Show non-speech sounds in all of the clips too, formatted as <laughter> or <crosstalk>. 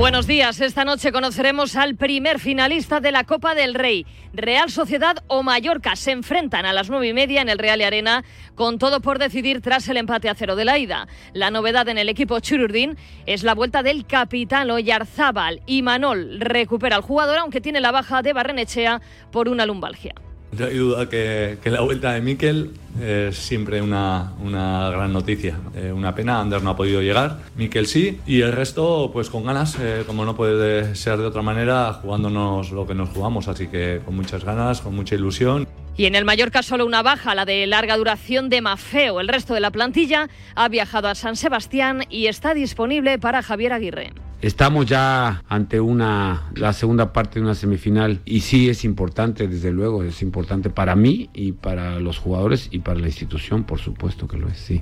Buenos días. Esta noche conoceremos al primer finalista de la Copa del Rey. Real Sociedad o Mallorca se enfrentan a las nueve y media en el Real Arena, con todo por decidir tras el empate a cero de la ida. La novedad en el equipo Chururdín es la vuelta del capitán Oyarzábal y Manol recupera al jugador, aunque tiene la baja de Barrenechea por una lumbalgia. No hay duda que, la vuelta de Miquel es siempre una, una gran noticia. Eh, una pena, Ander no ha podido llegar, Miquel sí, y el resto pues con ganas, eh, como no puede ser de otra manera, jugándonos lo que nos jugamos, así que con muchas ganas, con mucha ilusión. Y en el Mallorca solo una baja, la de larga duración de Mafeo. El resto de la plantilla ha viajado a San Sebastián y está disponible para Javier Aguirre. Estamos ya ante una la segunda parte de una semifinal y sí es importante, desde luego, es importante para mí y para los jugadores y para la institución, por supuesto que lo es, sí.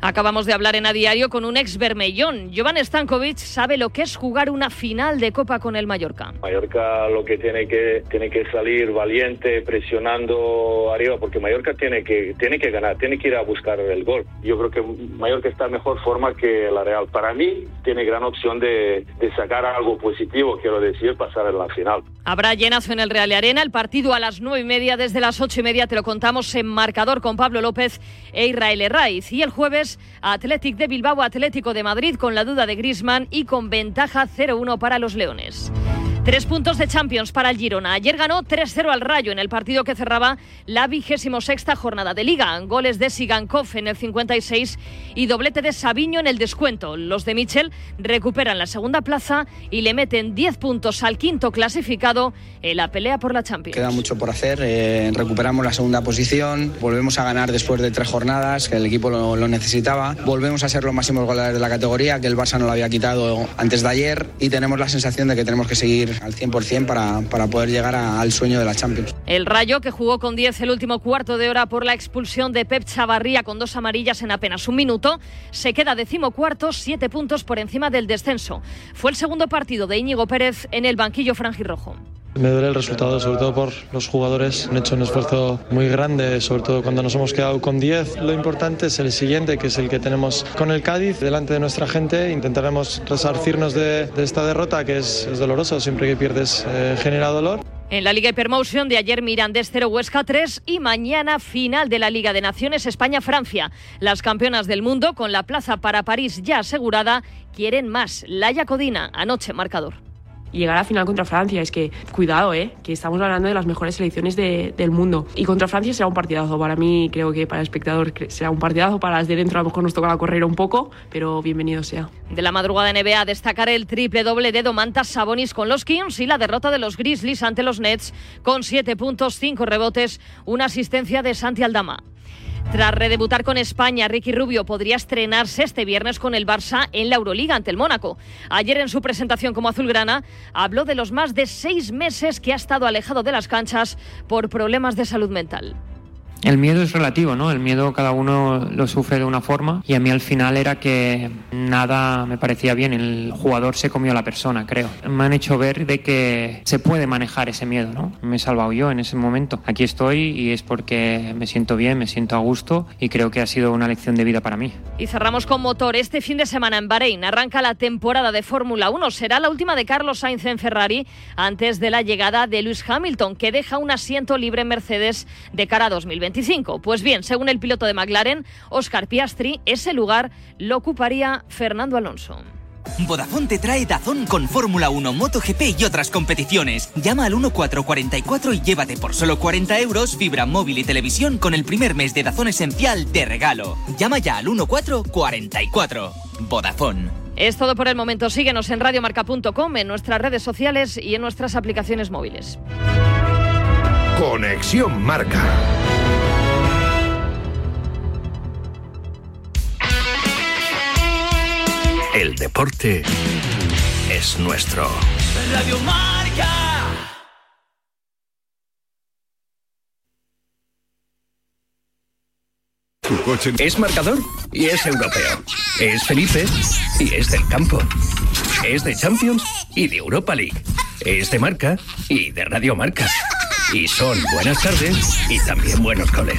Acabamos de hablar en A Diario con un ex Bermellón. Jovan Stankovic sabe lo que es jugar una final de Copa con el Mallorca. Mallorca lo que tiene que tiene que salir valiente, presionando arriba, porque Mallorca tiene que tiene que ganar, tiene que ir a buscar el gol. Yo creo que Mallorca está en mejor forma que la Real. Para mí tiene gran opción de, de sacar algo positivo, quiero decir, pasar en la final. Habrá llenazo en el Real Arena, el partido a las nueve y media, desde las ocho y media te lo contamos en marcador con Pablo López e Israel Herraiz. Y el jueves Athletic de Bilbao, Atlético de Madrid con la duda de Grisman y con ventaja 0-1 para los Leones. Tres puntos de Champions para el Girona. Ayer ganó 3-0 al Rayo en el partido que cerraba la vigésimo sexta jornada de Liga. Goles de Sigankov en el 56 y doblete de Sabiño en el descuento. Los de Michel recuperan la segunda plaza y le meten 10 puntos al quinto clasificado en la pelea por la Champions. Queda mucho por hacer. Eh, recuperamos la segunda posición. Volvemos a ganar después de tres jornadas, que el equipo lo, lo necesitaba. Volvemos a ser los máximos goleadores de la categoría, que el Barça no lo había quitado antes de ayer. Y tenemos la sensación de que tenemos que seguir al 100% para, para poder llegar al sueño de la Champions. El Rayo, que jugó con 10 el último cuarto de hora por la expulsión de Pep Chavarría con dos amarillas en apenas un minuto, se queda decimocuarto, siete puntos por encima del descenso. Fue el segundo partido de Íñigo Pérez en el banquillo franjirrojo. Me duele el resultado, sobre todo por los jugadores. Han hecho un esfuerzo muy grande, sobre todo cuando nos hemos quedado con 10. Lo importante es el siguiente, que es el que tenemos con el Cádiz, delante de nuestra gente. Intentaremos resarcirnos de, de esta derrota, que es, es doloroso. Siempre que pierdes eh, genera dolor. En la Liga Hypermotion de ayer Mirandés 0 Huesca 3 y mañana final de la Liga de Naciones España-Francia. Las campeonas del mundo con la plaza para París ya asegurada quieren más. Laia Codina, anoche marcador llegar a final contra Francia. Es que, cuidado, ¿eh? que estamos hablando de las mejores selecciones de, del mundo. Y contra Francia será un partidazo. Para mí, creo que para el espectador será un partidazo. Para las de dentro, a lo mejor nos toca correr un poco, pero bienvenido sea. De la madrugada NBA, destacar el triple doble de Domantas Sabonis con los Kings y la derrota de los Grizzlies ante los Nets con 7 puntos, 5 rebotes, una asistencia de Santi Aldama. Tras redebutar con España, Ricky Rubio podría estrenarse este viernes con el Barça en la Euroliga ante el Mónaco. Ayer en su presentación como azulgrana habló de los más de seis meses que ha estado alejado de las canchas por problemas de salud mental. El miedo es relativo, ¿no? El miedo cada uno lo sufre de una forma y a mí al final era que nada me parecía bien. El jugador se comió a la persona, creo. Me han hecho ver de que se puede manejar ese miedo, ¿no? Me he salvado yo en ese momento. Aquí estoy y es porque me siento bien, me siento a gusto y creo que ha sido una lección de vida para mí. Y cerramos con motor. Este fin de semana en Bahrein arranca la temporada de Fórmula 1. Será la última de Carlos Sainz en Ferrari antes de la llegada de Lewis Hamilton, que deja un asiento libre en Mercedes de cara a 2020. Pues bien, según el piloto de McLaren, Oscar Piastri, ese lugar lo ocuparía Fernando Alonso. Vodafone te trae Dazón con Fórmula 1, MotoGP y otras competiciones. Llama al 1444 y llévate por solo 40 euros fibra móvil y televisión con el primer mes de Dazón esencial de regalo. Llama ya al 1444. Vodafone. Es todo por el momento. Síguenos en radiomarca.com, en nuestras redes sociales y en nuestras aplicaciones móviles. Conexión Marca. El deporte es nuestro. Radio Marca. Tu coche es marcador y es europeo. Es Felipe y es del campo. Es de Champions y de Europa League Es de marca y de Radio Marca. Y son buenas tardes y también buenos coles.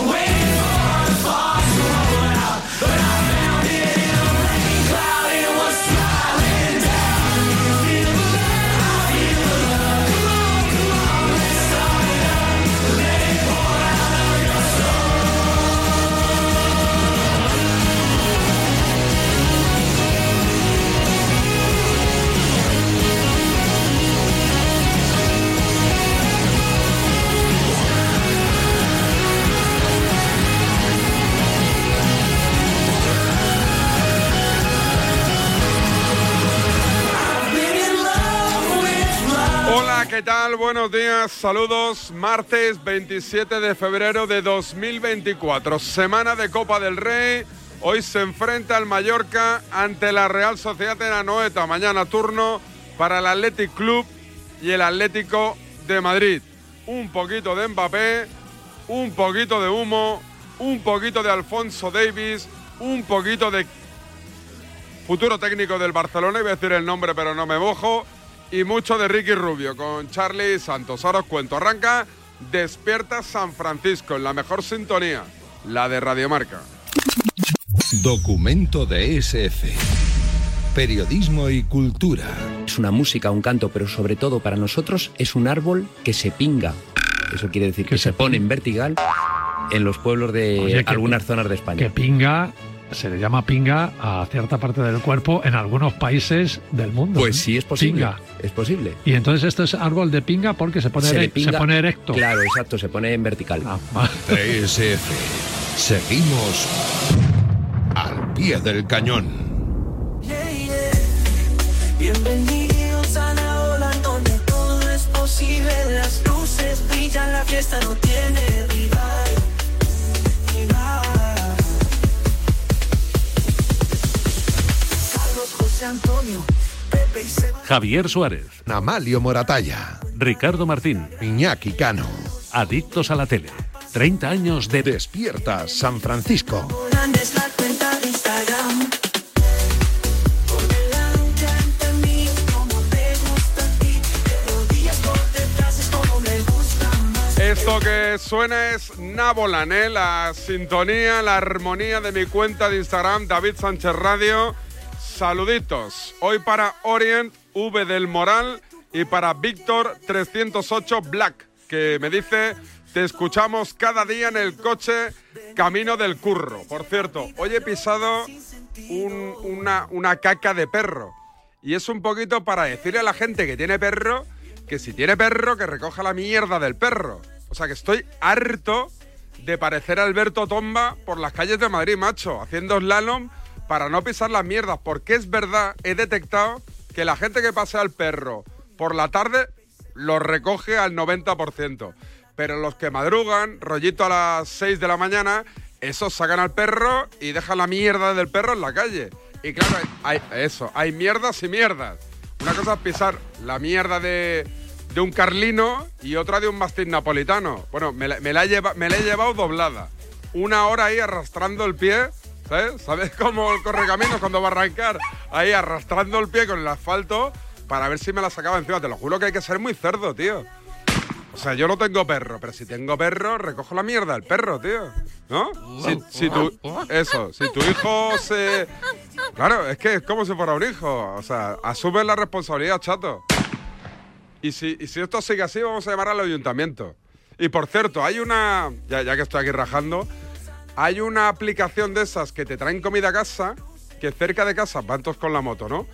Buenos días, saludos. Martes 27 de febrero de 2024, semana de Copa del Rey. Hoy se enfrenta el Mallorca ante la Real Sociedad de Anoeta. Mañana turno para el Athletic Club y el Atlético de Madrid. Un poquito de Mbappé, un poquito de humo, un poquito de Alfonso Davis, un poquito de futuro técnico del Barcelona, iba a decir el nombre pero no me mojo, y mucho de Ricky Rubio con Charlie Santos. Ahora os cuento, arranca Despierta San Francisco en la mejor sintonía, la de Radiomarca. Documento de SF. Periodismo y cultura. Es una música, un canto, pero sobre todo para nosotros es un árbol que se pinga. Eso quiere decir que, se pone en vertical en los pueblos de Oye, que algunas zonas de España. Que pinga, se le llama pinga a cierta parte del cuerpo en algunos países del mundo. Pues ¿eh? sí, es posible. Pinga. Es posible. Y entonces esto es árbol de pinga porque se pone, Se pinga- se pone erecto. Claro, exacto, se pone en vertical. DSF. Seguimos al pie del cañón. Bienvenidos a la ola donde todo es posible. Las luces brillan, la fiesta no tiene Antonio, Pepe y Seba. Javier Suárez, Amalio Moratalla. Ricardo Martín, Iñaki Cano. Adictos a la tele. 30 años de Despierta San Francisco. Esto que suena es Nabolan, ¿eh? la sintonía, la armonía de mi cuenta de Instagram, David Sánchez Radio. Saluditos. Hoy para Orient, V del Moral y para Víctor 308 Black, que me dice, te escuchamos cada día en el coche camino del curro. Por cierto, hoy he pisado un- una, una caca de perro. Y es un poquito para decirle a la gente que tiene perro que si tiene perro, que recoja la mierda del perro. O sea que estoy harto de parecer Alberto Tomba por las calles de Madrid, macho, haciendo slalom para no pisar las mierdas. Porque es verdad, he detectado que la gente que pasea al perro por la tarde lo recoge al 90%. Pero los que madrugan, rollito a las 6 de la mañana, esos sacan al perro y dejan la mierda del perro en la calle. Y claro, hay, eso, hay mierdas y mierdas. Una cosa es pisar la mierda de, un carlino y otra de un mastín napolitano. Bueno, me la, lleva- me la he llevado doblada. Una hora ahí arrastrando el pie, ¿sabes? ¿Sabes cómo el correcaminos cuando va a arrancar? Ahí arrastrando el pie con el asfalto para ver si me la sacaba encima. Te lo juro que hay que ser muy cerdo, tío. O sea, yo no tengo perro, pero si tengo perro, recojo la mierda del perro, tío. ¿No? Si, si tu, eso, si tu hijo se... Claro, es que es como si fuera un hijo. O sea, asume la responsabilidad, chato. Y si, y si esto sigue así, vamos a llamar al ayuntamiento. Y por cierto, hay una... Ya que estoy aquí rajando, hay una aplicación de esas que te traen comida a casa, que cerca de casa van todos con la moto, ¿no?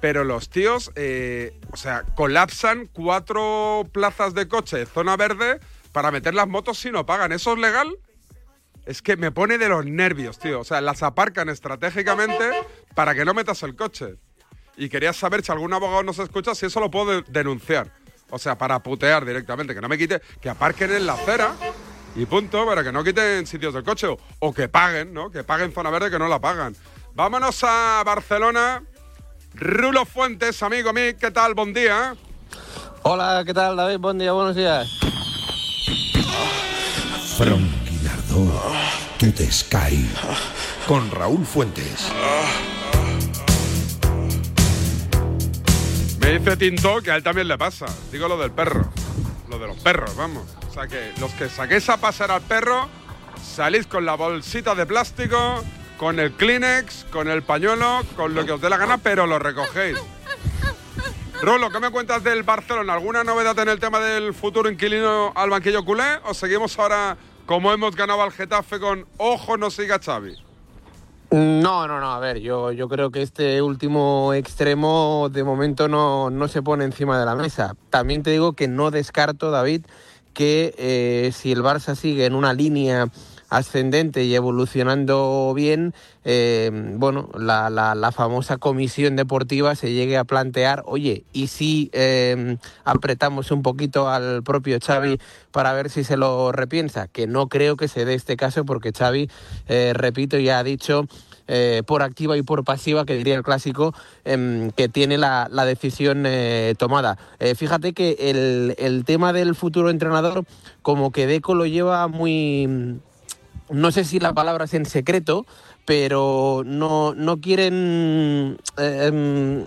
Pero los tíos, eh, o sea, colapsan cuatro plazas de coche zona verde para meter las motos si no pagan. ¿Eso es legal? Es que me pone de los nervios, tío. O sea, las aparcan estratégicamente para que no metas el coche. Y quería saber si algún abogado nos escucha si eso lo puedo de- denunciar. O sea, para putear directamente, que no me quite, que aparquen en la acera y punto, para que no quiten sitios del coche o, o que paguen, ¿no? Que paguen zona verde que no la pagan. Vámonos a Barcelona. Rulo Fuentes, amigo mío, ¿qué tal? Buen día. Hola, ¿qué tal, David? Buen día, buenos días. Franquinardo, tu te Sky. Con Raúl Fuentes. Me dice Tinto que a él también le pasa. Digo lo del perro. Lo de los perros, vamos. O sea que los que saquéis a pasar al perro, salís con la bolsita de plástico, con el Kleenex, con el pañuelo, con lo que os dé la gana, pero lo recogéis. Rulo, ¿qué me cuentas del Barcelona? ¿Alguna novedad en el tema del futuro inquilino al banquillo culé? ¿O seguimos ahora como hemos ganado al Getafe con ojo no siga Xavi? No, no, no, a ver, yo, yo creo que este último extremo de momento no, no se pone encima de la mesa. También te digo que no descarto, David, que eh, si el Barça sigue en una línea ascendente y evolucionando bien, eh, bueno, la, la- la famosa comisión deportiva se llegue a plantear, oye, ¿y si eh, apretamos un poquito al propio Xavi para ver si se lo repiensa? Que no creo que se dé este caso porque Xavi, eh, repito, ya ha dicho eh, por activa y por pasiva, que diría el clásico, em, que tiene la, decisión eh, tomada. Eh, fíjate que el, tema del futuro entrenador, como que Deco lo lleva muy no sé si la palabra es en secreto, pero no, no quieren em,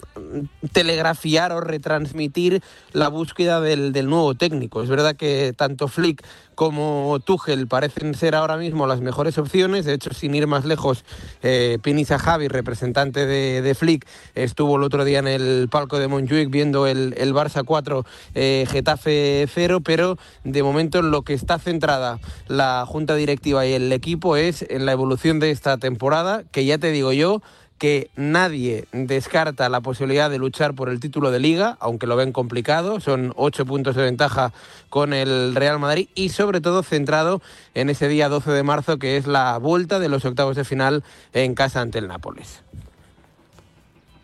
telegrafiar o retransmitir la búsqueda del, del nuevo técnico. Es verdad que tanto Flick como Tuchel parecen ser ahora mismo las mejores opciones. De hecho, sin ir más lejos, eh, Pini Zahavi, representante de, de Flick, estuvo el otro día en el palco de Montjuic viendo el, el Barça 4, eh, Getafe 0, pero de momento en lo que está centrada la junta directiva y el equipo es en la evolución de esta temporada, que ya te digo yo, que nadie descarta la posibilidad de luchar por el título de liga, aunque lo ven complicado, son ocho puntos de ventaja con el Real Madrid y sobre todo centrado en ese día 12 de marzo que es la vuelta de los octavos de final en casa ante el Nápoles.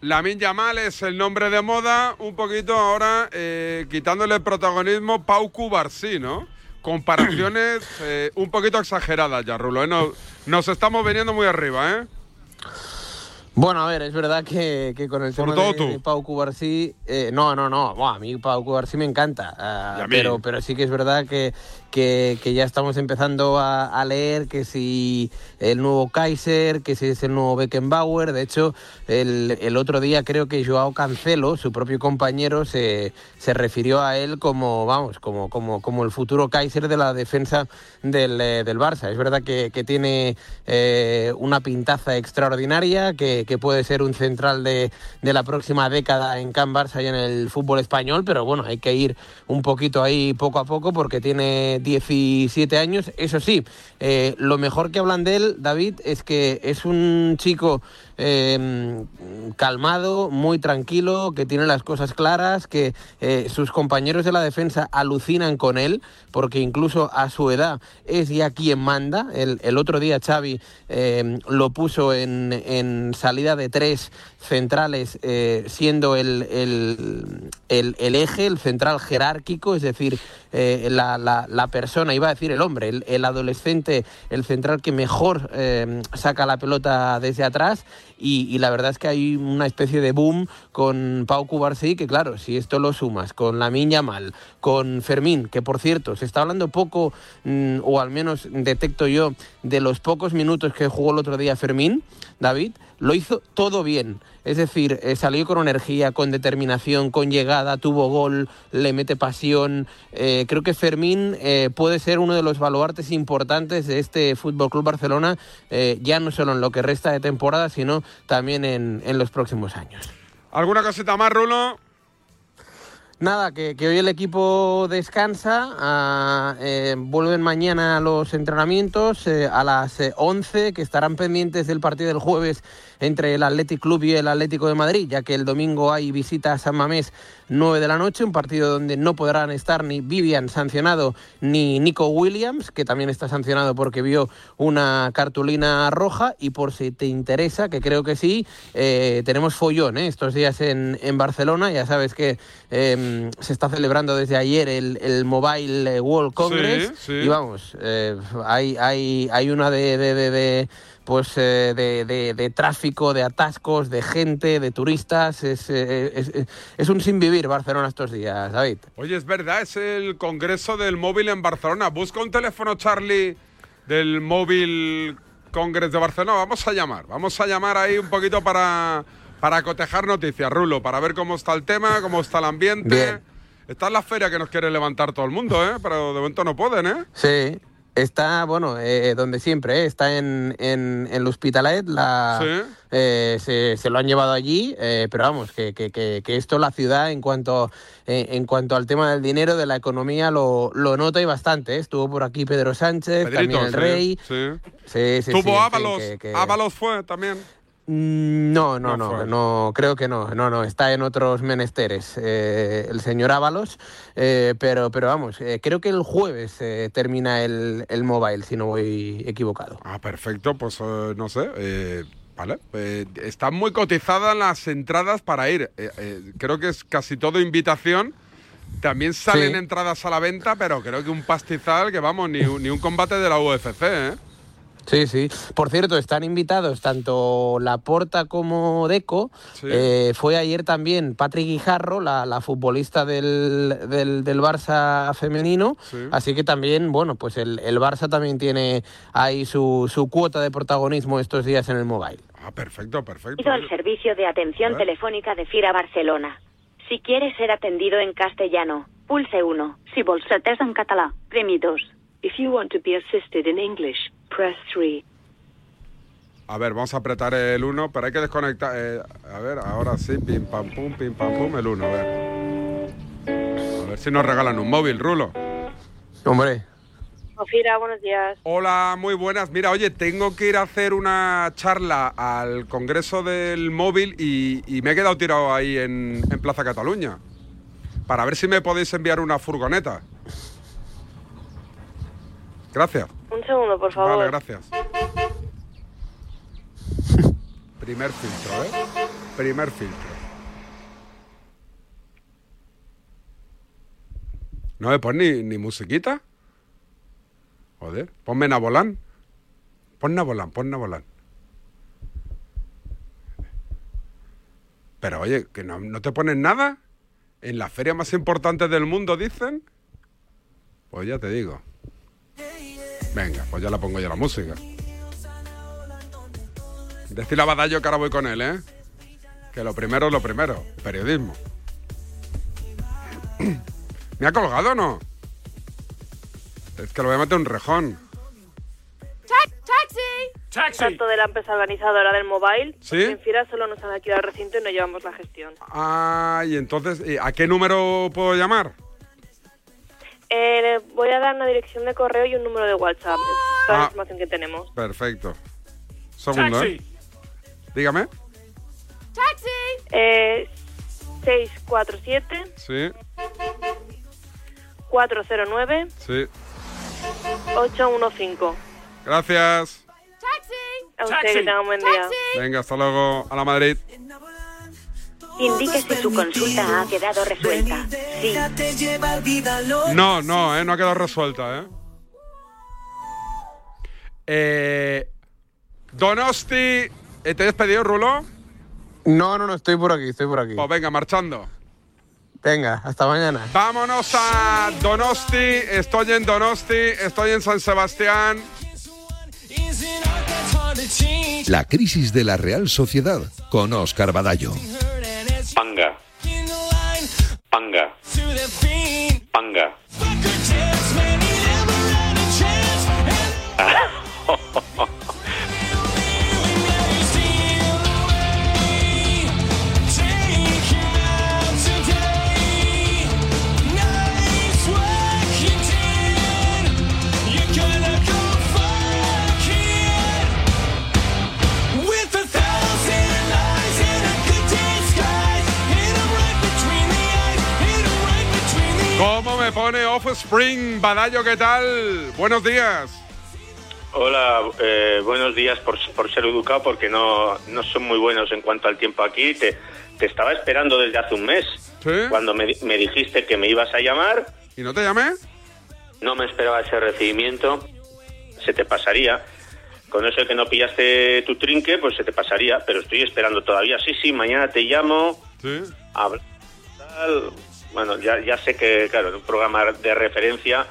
Lamin Yamal es el nombre de moda, un poquito ahora eh, quitándole el protagonismo Pau Cubarsí, ¿no? Comparaciones <clears throat> eh, un poquito exageradas ya, Rulo. ¿eh? Nos, nos estamos viniendo muy arriba, ¿eh? Bueno, a ver, es verdad que, que con el Sobre tema de. Pau Cubarsí, eh, no, no, no, Buah, a mí Pau Cubarsí me encanta, mí. pero, pero sí que es verdad que, que, que ya estamos empezando a, a leer que si el nuevo Kaiser, que si es el nuevo Beckenbauer, de hecho, el, el otro día creo que Joao Cancelo, su propio compañero, se, se refirió a él como, vamos, como, como, como el futuro Kaiser de la defensa del, eh, del Barça. Es verdad que, que tiene eh, una pintaza extraordinaria, que, que puede ser un central de, de la próxima década en Can Barça y en el fútbol español, pero bueno, hay que ir un poquito ahí poco a poco porque tiene 17 años. Eso sí, eh, lo mejor que hablan de él, David, es que es un chico eh, calmado, muy tranquilo, que tiene las cosas claras, que eh, sus compañeros de la defensa alucinan con él, porque incluso a su edad es ya quien manda. El, otro día Xavi eh, lo puso en, en salida de tres centrales, eh, siendo el, el- el- eje, el central jerárquico, es decir, eh, la, la- persona, iba a decir el hombre, el, adolescente, el central que mejor eh, saca la pelota desde atrás. Y, y la verdad es que hay una especie de boom con Pau Cubarsí, que claro, si esto lo sumas con la Miña Mal, con Fermín, que por cierto, se está hablando poco, mm, o al menos detecto yo, de los pocos minutos que jugó el otro día Fermín, David, lo hizo todo bien. Es decir, eh, salió con energía, con determinación, con llegada, tuvo gol, le mete pasión. Eh, creo que Fermín eh, puede ser uno de los baluartes importantes de este Fútbol Club Barcelona, ya no solo en lo que resta de temporada, sino también en, en los próximos años. ¿Alguna cosita más, Rulo? Nada, que, que hoy el equipo descansa, ah, eh, vuelven mañana los entrenamientos eh, a las eh, 11, que estarán pendientes del partido del jueves entre el Athletic Club y el Atlético de Madrid, ya que el domingo hay visita a San Mamés 9 de la noche, un partido donde no podrán estar ni Vivian sancionado ni Nico Williams, que también está sancionado porque vio una cartulina roja y por si te interesa, que creo que sí, eh, tenemos follón ¿eh? estos días en, en Barcelona, ya sabes que eh, se está celebrando desde ayer el, el Mobile World Congress Sí, sí. y vamos, eh, hay, hay, hay una de, de- de- de, pues eh, de, de- de tráfico, de atascos, de gente, de turistas. Es, eh, es, es- es un sin vivir Barcelona estos días, David. Oye, es verdad, es el Congreso del Móvil en Barcelona. Busca un teléfono, Charlie, del Móvil Congress de Barcelona. Vamos a llamar, vamos a llamar ahí un poquito para, para cotejar noticias, Rulo, para ver cómo está el tema, cómo está el ambiente. Bien. Está en la feria que nos quiere levantar todo el mundo, ¿eh? Pero de momento no pueden, ¿eh? Sí. Está, bueno, eh, donde siempre, ¿eh? está en, en, en el Hospitalet, la, Sí. eh, se, se lo han llevado allí, eh, pero vamos, que, que, que, que esto la ciudad en cuanto, eh, en cuanto al tema del dinero, de la economía, lo, lo nota y bastante. ¿eh? Estuvo por aquí Pedro Sánchez, Pedrito, también el sí, Rey. Sí. Sí, sí, Tuvo Ábalos fue también. Mm, No, no, No no, creo que no, no, no, está en otros menesteres eh, el señor Ábalos, eh, pero, pero vamos, eh, creo que el jueves eh, termina el, el mobile, si no voy equivocado. Ah, perfecto, pues eh, no sé. eh, vale. están muy cotizadas las entradas para ir. Creo que es casi todo invitación. También salen Sí. entradas a la venta, pero creo que un pastizal que vamos, ni, un- ni un combate de la UFC, ¿eh? Sí, sí. Por cierto, están invitados tanto Laporta como Deco. Sí. Eh, fue ayer también Patrick Guijarro, la, la futbolista del, del, del Barça femenino. Sí. Así que también, bueno, pues el, el Barça también tiene ahí su, su cuota de protagonismo estos días en el mobile. Ah, perfecto, perfecto. Al servicio de atención telefónica de Fira Barcelona. Si quiere ser atendido en castellano, pulse 1. Si ser atès en català, premi 2. If you want to be assisted in English, press 3. A ver, vamos a apretar el 1, pero hay que desconectar. eh, a ver, ahora sí, pim pam pum, pim pam pum, el 1, a ver. A ver si nos regalan un móvil, Rulo. Hombre, Ofira, buenos días. Hola, muy buenas. Mira, oye, tengo que ir a hacer una charla al Congreso del Móvil y, y me he quedado tirado ahí en, en Plaza Cataluña. Para ver si me podéis enviar una furgoneta. Gracias. Un segundo, por favor. Vale, gracias. <laughs> Primer filtro, ¿eh? Primer filtro. ¿No me pones ni, ni musiquita? Joder, ponme Nabolán. Pon Nabolán, pon Nabolán. Pero oye, que no, no te ponen nada. En la feria más importante del mundo, dicen. Pues ya te digo. Venga, pues ya la pongo yo la música. Decirle a Badallo que ahora voy con él, ¿eh? Que lo primero es lo primero. Periodismo. <clears throat> ¿Me ha colgado o no? Es que lo voy a meter en un rejón. ¡Taxi! Tanto de la empresa organizadora del mobile. ¿Sí? En Fira solo nos han alquilado el recinto y no llevamos la gestión. Ah, y entonces, ¿y ¿a qué número puedo llamar? Eh, voy a dar una dirección de correo y un número de WhatsApp. Es toda la Ah. información que tenemos. Perfecto. Segundo, ¿eh? Dígame. Eh, 647 Sí, 409 sí. 815. Gracias. A usted que tenga un buen día. Venga, hasta luego. A la Madrid. Indique si su consulta ha quedado resuelta. Sí. No, no, eh, no ha quedado resuelta, ¿eh? Eh, Donosti, eh, ¿te he despedido, Rulo? no, no, no, estoy por aquí, estoy por aquí. Pues venga, marchando. Venga, hasta mañana. Vámonos a Donosti. Estoy en Donosti, estoy en San Sebastián. La crisis de la Real Sociedad con Oscar Badallo. Panga. Panga. Panga. With <laughs> <laughs> Offspring. Badallo, ¿qué tal? Buenos días. Hola, eh, buenos días por, por ser educado porque no, no son muy buenos en cuanto al tiempo aquí. Te, te estaba esperando desde hace un mes. Cuando me, me dijiste que me ibas a llamar. ¿Y no te llamé? No me esperaba ese recibimiento. Se te pasaría. Con eso de que no pillaste tu trinque, pues se te pasaría. Pero estoy esperando todavía. Sí, sí, mañana te llamo. Sí. Habla- tal. Bueno, ya, ya sé que, claro, en un programa de referencia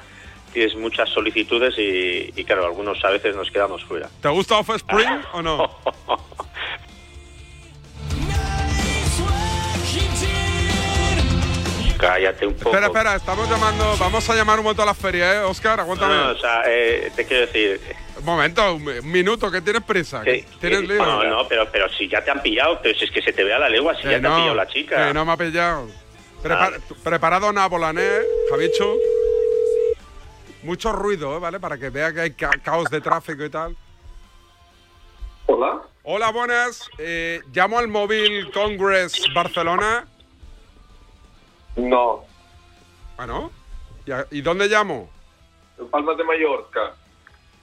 tienes muchas solicitudes y, y, claro, algunos a veces nos quedamos fuera. ¿Te gusta Offspring o no? <laughs> Cállate un poco. Espera, espera, estamos llamando. Vamos a llamar un momento a la feria, ¿eh? Oscar, aguántame. No, o sea, eh, te quiero decir... Un momento, un, minuto, que tienes prisa. no, no, pero, pero si ya te han pillado, pero si es que se te ve a la legua, si Que ya te ha pillado la chica. Que no me ha pillado. Prepar-. Preparado Nápolan, ¿eh, Javicho? Mucho ruido, ¿eh? ¿vale? Para que vea que hay ca- caos de tráfico y tal. Hola. Hola, buenas. Eh, llamo al móvil Congress Barcelona. No. ¿Ah, no? ¿Y, a- y dónde llamo? En Palmas de Mallorca.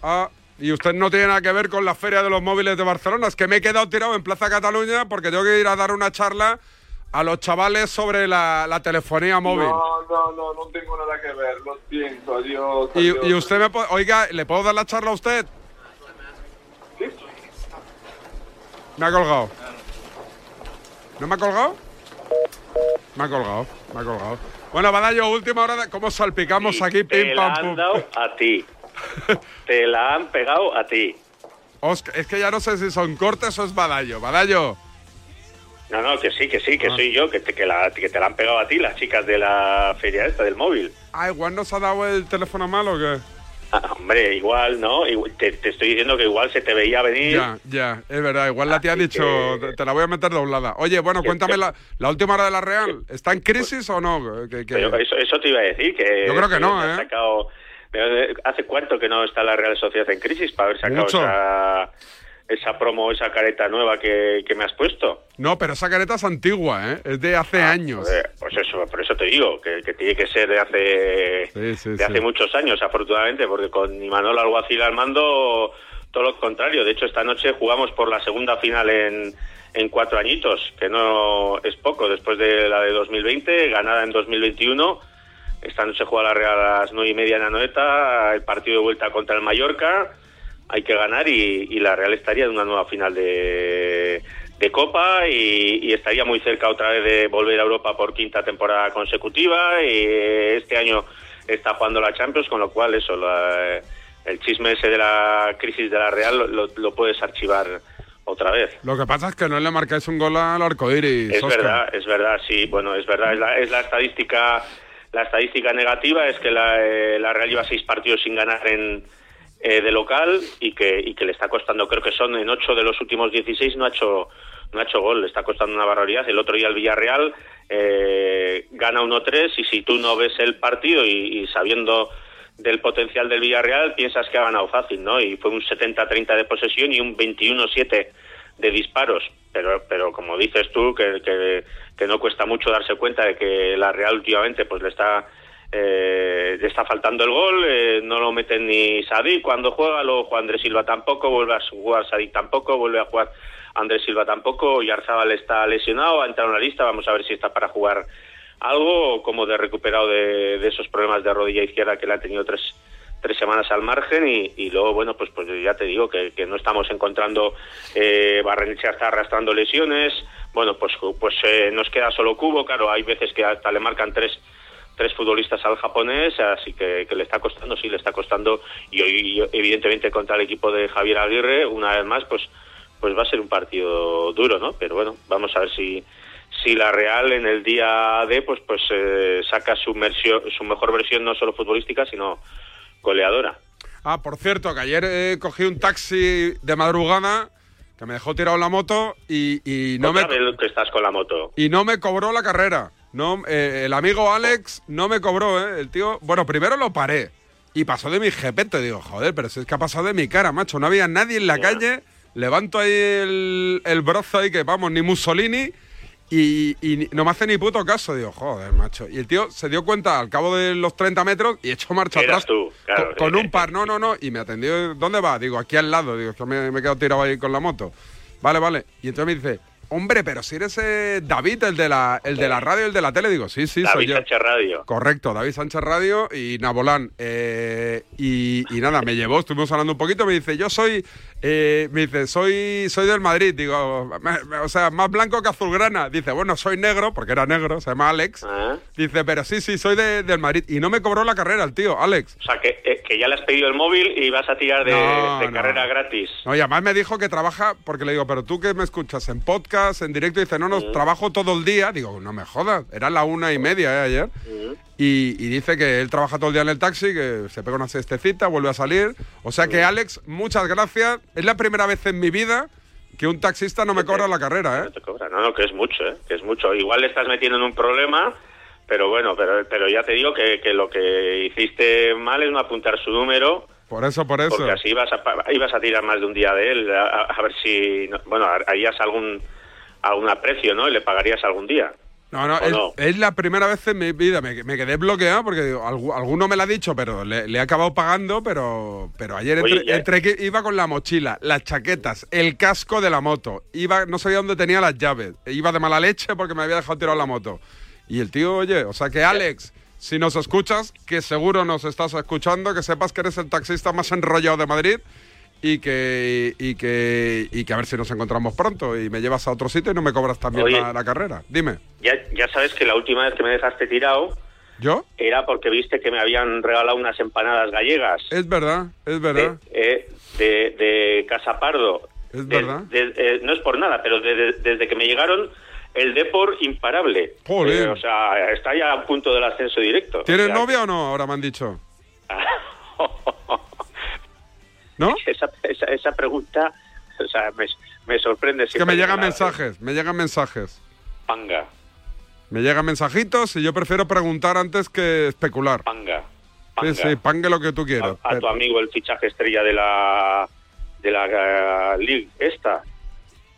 Ah, y usted no tiene nada que ver con la Feria de los Móviles de Barcelona. Es que me he quedado tirado en Plaza Cataluña porque tengo que ir a dar una charla a los chavales sobre la, la telefonía móvil. No, no, no, no tengo nada que ver. Lo siento. Adiós. Y, adiós. y usted me puede... Oiga, ¿le puedo dar la charla a usted? Me ha colgado. ¿No me ha colgado? Me ha colgado, me ha colgado. Bueno, Badallo, última hora de cómo salpicamos aquí, Te pim, la pam, han pum. dado a ti. <laughs> Te la han pegado a ti. Oscar, es que ya no sé si son cortes o es Badallo. Badallo, No, no, que sí, que sí, Ah. que soy yo, que te, que, la, que te la han pegado a ti, las chicas de la feria esta, del móvil. ah, igual nos ha dado el teléfono mal o qué. Ah, hombre, igual, ¿no? Te, te estoy diciendo que igual se te veía venir. Ya, ya, es verdad. Igual la tía ha dicho, que- te- la voy a meter doblada. Oye, bueno, cuéntame que- la, la última hora de la Real. ¿Está en crisis o no? Que- que- Pero eso, eso te iba a decir, que... Yo creo que no, ¿eh? sacado- pero, ¿Hace cuánto que no está la Real Sociedad en crisis para haber sacado Mucho. esa, esa promo, esa careta nueva que, que me has puesto? No, pero esa careta es antigua, ¿eh? Es de hace años. Joder, pues eso, por eso te digo, que, que tiene que ser de hace Sí, sí, de sí. hace muchos años, afortunadamente, porque con Imanol Alguacil al mando, todo lo contrario. De hecho, esta noche jugamos por la segunda final en, en cuatro añitos, que no es poco, después de la de 2020, ganada en 2021. Esta noche juega la Real a las nueve y media en Anoeta, el partido de vuelta contra el Mallorca. Hay que ganar y, y la Real estaría en una nueva final de, de Copa y, y estaría muy cerca otra vez de volver a Europa por quinta temporada consecutiva. Y este año está jugando la Champions, con lo cual eso, la- el chisme ese de la crisis de la Real lo, puedes archivar otra vez. Lo que pasa es que no le marcáis un gol al arcoíris. Es verdad, es verdad, sí, bueno, es verdad, es la, es la estadística la estadística negativa es que la, eh, la Real lleva seis partidos sin ganar en eh, de local y que y que le está costando, creo que son en ocho de los últimos 16 no ha hecho no ha hecho gol, le está costando una barbaridad. El otro día el Villarreal eh, gana 1-3 y si tú no ves el partido y, y sabiendo del potencial del Villarreal piensas que ha ganado fácil, ¿no? Y fue un 70-30 de posesión y un 21-7 de disparos, pero pero como dices tú que, que, que no cuesta mucho darse cuenta de que la Real últimamente pues le está eh, le está faltando el gol, eh, no lo meten ni Sadik cuando juega, luego juega Andrés Silva tampoco, vuelve a jugar Sadik tampoco, vuelve a jugar Andrés Silva tampoco, Yarzábal está lesionado, ha entrado en la lista, vamos a ver si está para jugar algo como de recuperado de, esos problemas de rodilla izquierda que le ha tenido tres tres semanas al margen y, y luego bueno pues pues ya te digo que, que no estamos encontrando eh, Barrenechea está arrastrando lesiones bueno pues pues eh, nos queda solo Cubo claro hay veces que hasta le marcan tres tres futbolistas al japonés así que, que le está costando sí le está costando y hoy evidentemente contra el equipo de Javier Aguirre una vez más pues pues va a ser un partido duro no pero bueno vamos a ver si si la Real en el día D pues pues eh, saca su, versión, su mejor versión no solo futbolística sino goleadora. Ah, por cierto, que ayer eh, cogí un taxi de madrugada que me dejó tirado la moto y, y no me Otra vez que estás con la moto. y no me cobró la carrera. No, eh, el amigo Alex no me cobró, ¿eh? El tío, bueno, primero lo paré y pasó de mi jepete. Digo, joder, pero si es que ha pasado de mi cara, macho. No había nadie en la calle. Levanto ahí el, el brazo ahí que, vamos, ni Mussolini. Y, no me hace ni puto caso, digo, joder, macho. Y el tío se dio cuenta al cabo de los 30 metros y echó marcha Eras atrás tú, claro. con, con un par, no, no, no, y me atendió, ¿dónde va? Digo, aquí al lado, digo, es que me, me he quedado tirado ahí con la moto. Vale, vale. Y entonces me dice, hombre, pero si eres eh, David, el de la, el de la radio, el de la tele, digo, sí, sí, soy David yo. Sánchez Radio. Correcto, David Sánchez Radio y Nabolán. Eh, y, y nada, me llevó, estuvimos hablando un poquito, me dice, yo soy, eh, me dice, soy, soy del Madrid, digo, me- me- o sea, más blanco que azulgrana. Dice, bueno, soy negro, porque era negro, se llama Alex. Ah. Dice, pero sí, sí, soy de- del Madrid. Y no me cobró la carrera el tío, Alex. O sea, que, eh, que ya le has pedido el móvil y vas a tirar de, No, de no. carrera gratis. No, y además me dijo que trabaja, porque le digo, pero tú que me escuchas en podcast, en directo, y dice, no, no, Mm. trabajo todo el día. Digo, no me jodas, era la una y media eh, ayer. Mm. Y, y dice que él trabaja todo el día en el taxi, que se pega una siestecita, vuelve a salir. O sea que, Alex, muchas gracias. Es la primera vez en mi vida que un taxista no me cobra la carrera, ¿eh? te cobra. No, no, que es mucho, ¿eh? Que es mucho. Igual le estás metiendo en un problema, pero bueno, pero, pero ya te digo que, que lo que hiciste mal es no apuntar su número, Por eso, por eso. porque así ibas a, ibas a tirar más de un día de él, a, ver si, no- bueno, harías algún, algún aprecio, ¿no? Y le pagarías algún día. No, no, ¿O es, no? es la primera vez en mi vida. Me, me quedé bloqueado porque digo, alguno me lo ha dicho, pero le, le he acabado pagando. Pero, pero ayer Oye, entre, entre que iba con la mochila, las chaquetas, el casco de la moto. Iba, no sabía dónde tenía las llaves. Iba de mala leche porque me había dejado tirado la moto. Y el tío, oye, o sea que Alex, si nos escuchas, que seguro nos estás escuchando, que sepas que eres el taxista más enrollado de Madrid. Y que, y, que, y que a ver si nos encontramos pronto y me llevas a otro sitio y no me cobras también Oye. la, la carrera. Dime. Ya, ya sabes que la última vez que me dejaste tirado ¿Yo? era porque viste que me habían regalado unas empanadas gallegas. Es verdad, es verdad. eh, de, de Casa Pardo. Es De- verdad. eh, no es por nada, pero de- de- desde que me llegaron, el Depor imparable. Joder. Eh, o sea, está ya a punto del ascenso directo. ¿Tienes O sea, novia o no? Ahora me han dicho. <laughs> ¿No? <laughs> Esa, esa, esa pregunta, o sea, me, me sorprende. Es que me llegan mensajes, me llegan mensajes. Panga, Me llegan mensajitos y yo prefiero preguntar antes que especular. panga. Sí, sí, pangue lo que tú quieras. A tu Pero- amigo el fichaje estrella de la de la eh, League esta.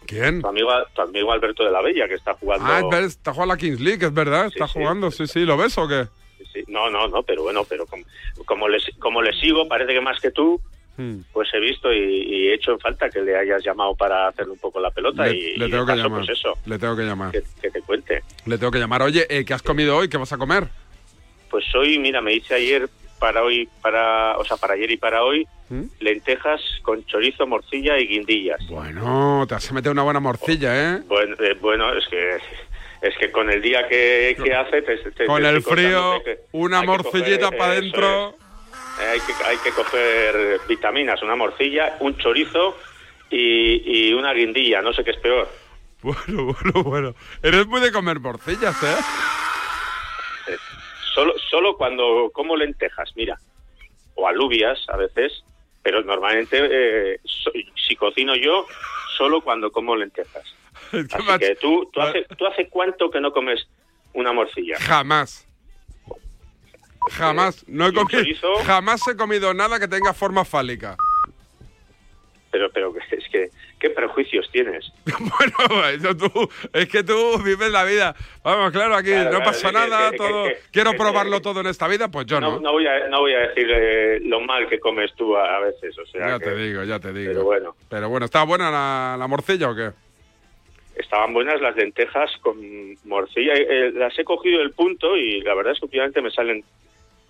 ¿Quién? Tu amigo, tu amigo Alberto de la Bella que está jugando. Ah, está jugando la Kings League, es verdad, está jugando, sí, sí, ¿lo ves o qué? Sí, No, no, no, pero bueno, pero como, como, le, como le sigo, parece que más que tú, Hmm. pues he visto y, y he hecho en falta que le hayas llamado para hacerle un poco la pelota Le, y, le tengo que paso, llamar. pues eso, Le tengo que llamar. que, que te cuente. Le tengo que llamar. Oye, eh, ¿qué has comido hoy? ¿Qué vas a comer? Pues hoy, mira, me hice ayer para hoy, para, o sea, para ayer y para hoy, ¿Mm? lentejas con chorizo, morcilla y guindillas. Bueno, te has metido una buena morcilla, ¿eh? Bueno, eh, bueno, es que es que con el día que, que hace, te- te- Con te el frío, que- una morcillita para adentro. es. Eh, hay, que, hay que coger vitaminas, una morcilla, un chorizo y, y una guindilla, no sé qué es peor. <laughs> Bueno, bueno, bueno. Eres muy de comer morcillas, ¿eh? Eh, Solo, solo cuando como lentejas, mira, o alubias a veces, pero normalmente eh, so- si cocino yo, solo cuando como lentejas. <laughs> Así que tú, tú, hace, ¿tú hace cuánto que no comes una morcilla? Jamás. Jamás. No he comido. Jamás he comido nada que tenga forma fálica. Pero, pero <laughs> es que, ¿qué prejuicios tienes? <laughs> Bueno, eso tú, es que tú vives la vida. Vamos, claro, aquí Claro, no claro, pasa nada, que- todo. que- que- Quiero probarlo todo en esta vida, pues yo No, no. no voy a, no voy a decir eh, lo mal que comes tú a, a veces, o sea, Ya te digo, ya te digo. Pero bueno. Pero bueno, ¿está buena la, la morcilla o qué? estaban buenas las lentejas con morcilla. Eh, las he cogido del punto y la verdad es que últimamente me salen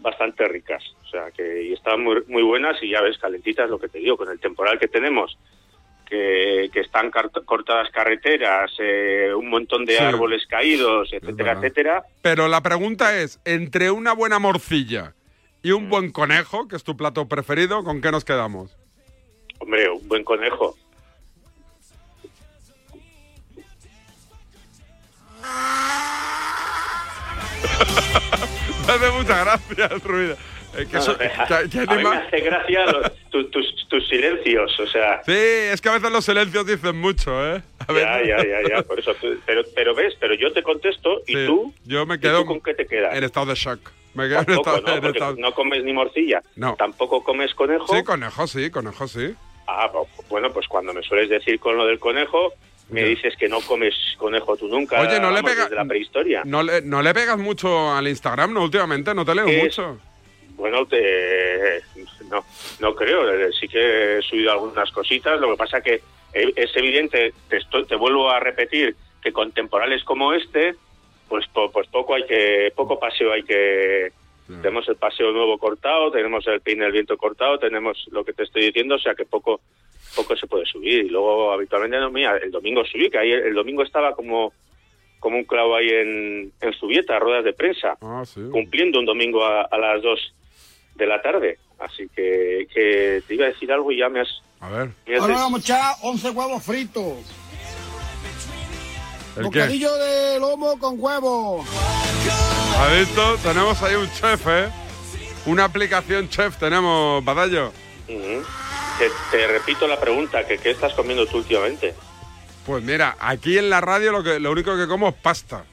bastante ricas. O sea, que y estaban muy, muy buenas y ya ves, calentitas lo que te digo, con el temporal que tenemos, que, que están cortadas carreteras, eh, un montón de Sí. árboles caídos, etcétera, etcétera. Pero la pregunta es, entre una buena morcilla y un buen conejo, que es tu plato preferido, ¿con qué nos quedamos? Hombre, un buen conejo. <laughs> Me <laughs> hace mucha gracia el ruido. Que eso- que- a mí me hace gracia los- tu- tus, tus silencios, o sea... Sí, es que a veces los silencios dicen mucho, ¿eh? A Ya, veces- ya, ya, ya, por eso. <laughs> Pero, pero ves, pero yo te contesto y Sí, tú, Yo me ¿y quedo tú con qué te quedas? en estado de shock. Me quedo en Tampoco, estado, ¿no? en estado- no comes ni morcilla. No. Tampoco comes conejo. Sí, conejo, sí, conejo, sí. Ah, bu- bueno, pues cuando me sueles decir con lo del conejo, me dices que no comes conejo tú nunca. Oye, no le vamos, pega- desde la prehistoria. No le, no le pegas mucho al Instagram, ¿no? Últimamente, no te leo Es- mucho. Bueno, te, no, no creo. eh, Sí que he subido algunas cositas. Lo que pasa que eh, es evidente, te, estoy- te vuelvo a repetir, que con temporales como este, pues, po- pues poco hay que, poco paseo hay que. Tenemos el paseo nuevo cortado, tenemos el pin del viento cortado, tenemos lo que te estoy diciendo, o sea que poco, poco se puede subir. Y luego habitualmente no, mira, el domingo subí, que ahí el domingo estaba como como un clavo ahí en, en Zubieta, a ruedas de prensa, Ah, cumpliendo un domingo a, a las 2 de la tarde. Así que, que te iba a decir algo y ya me has... A ver. me has Ahora des- vamos a echar 11 huevos fritos. ¿El qué? Bocadillo de lomo con huevo. Adicto, tenemos ahí un chef, ¿eh? Una aplicación chef tenemos, Badallo. Ujú. Te, te repito la pregunta, que ¿qué estás comiendo tú últimamente? Pues mira, aquí en la radio lo, que, lo único que como es pasta.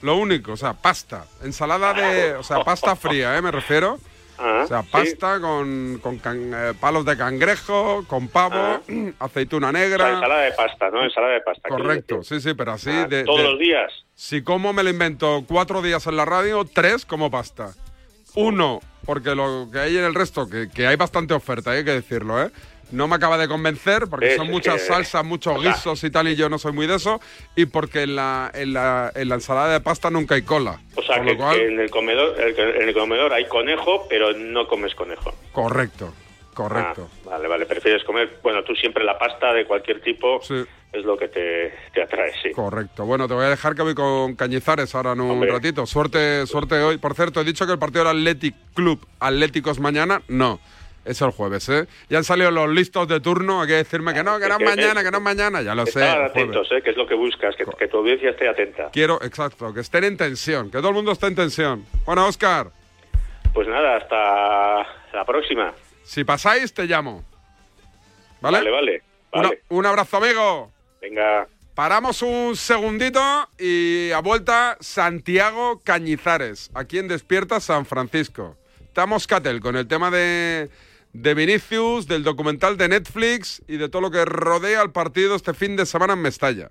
Lo único, o sea, pasta. Ensalada de... O sea, pasta fría, ¿eh? Me refiero. Ah, O sea, sí. pasta con, con can- eh, palos de cangrejo, con pavo, <clears throat> aceituna O sea, negra. ensalada de pasta, ¿no? Ensalada de pasta. Correcto, sí, sí, pero así Ah, de... ¿Todos de- los días? Si como me lo invento cuatro días en la radio, tres como pasta. Uno, porque lo que hay en el resto, que, que hay bastante oferta, hay que decirlo, ¿eh? No me acaba de convencer porque son muchas salsas, muchos guisos y tal, y yo no soy muy de eso. Y porque en la, en la, en la ensalada de pasta nunca hay cola. O sea, que, lo cual, que en, el comedor, en el comedor hay conejo, pero no comes conejo. correcto, correcto. Ah, vale, vale. Prefieres comer, bueno, tú siempre la pasta de cualquier tipo es lo que te, te atrae, sí. Correcto. Bueno, te voy a dejar que voy con Cañizares ahora en un Hombre. ratito. Suerte, suerte hoy. Por cierto, he dicho que el partido del Athletic Club Atléticos mañana. No, es el jueves, ¿eh? Ya han salido los listos de turno. Hay que decirme que no, que no es mañana, que no es mañana. Ya lo sé. Atentos, ¿eh? Que es lo que buscas, que, que tu audiencia esté atenta. Quiero, exacto, que estén en tensión, que todo el mundo esté en tensión. Bueno, Oscar, Pues nada, hasta la próxima. si pasáis, te llamo. ¿Vale? Vale, vale. Una- vale. un abrazo, amigo. Venga. Paramos un segundito y a vuelta Santiago Cañizares, aquí en Despierta San Francisco. Estamos Catel con el tema de, de Vinicius, del documental de Netflix y de todo lo que rodea al partido este fin de semana en Mestalla.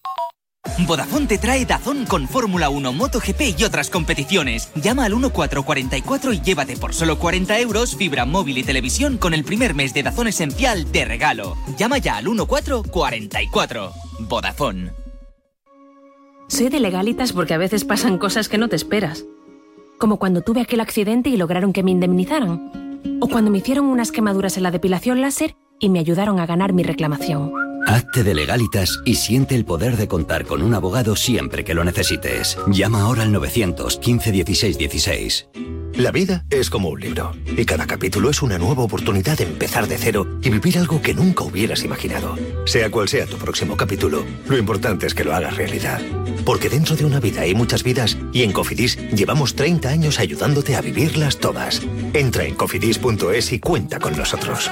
Vodafone te trae Dazón con Fórmula 1, MotoGP y otras competiciones. Llama al 1444 y llévate por solo 40 euros fibra móvil y televisión con el primer mes de Dazón Esencial de regalo. Llama ya al 1444. Vodafone. Soy de legalitas porque a veces pasan cosas que no te esperas. Como cuando tuve aquel accidente y lograron que me indemnizaran. O cuando me hicieron unas quemaduras en la depilación láser y me ayudaron a ganar mi reclamación. Hazte de legalitas y siente el poder de contar con un abogado siempre que lo necesites. Llama ahora al 915 16 16. La vida es como un libro y cada capítulo es una nueva oportunidad de empezar de cero y vivir algo que nunca hubieras imaginado. Sea cual sea tu próximo capítulo, lo importante es que lo hagas realidad. Porque dentro de una vida hay muchas vidas y en Cofidis llevamos 30 años ayudándote a vivirlas todas. Entra en cofidis.es y cuenta con nosotros.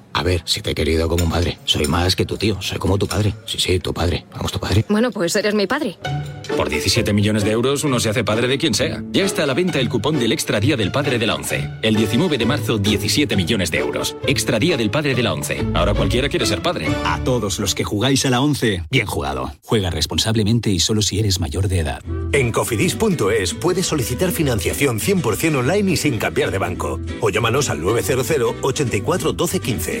A ver, si te he querido como un padre. Soy más que tu tío. Soy como tu padre. Sí, sí, tu padre. Vamos, tu padre. Bueno, pues eres mi padre. Por 17 millones de euros uno se hace padre de quien sea. Ya está a la venta el cupón del Extra Día del Padre de la ONCE. El 19 de marzo, 17 millones de euros. Extra Día del Padre de la ONCE. Ahora cualquiera quiere ser padre. A todos los que jugáis a la 11, bien jugado. Juega responsablemente y solo si eres mayor de edad. En cofidis.es puedes solicitar financiación 100% online y sin cambiar de banco. O llámanos al 900 84 12 15.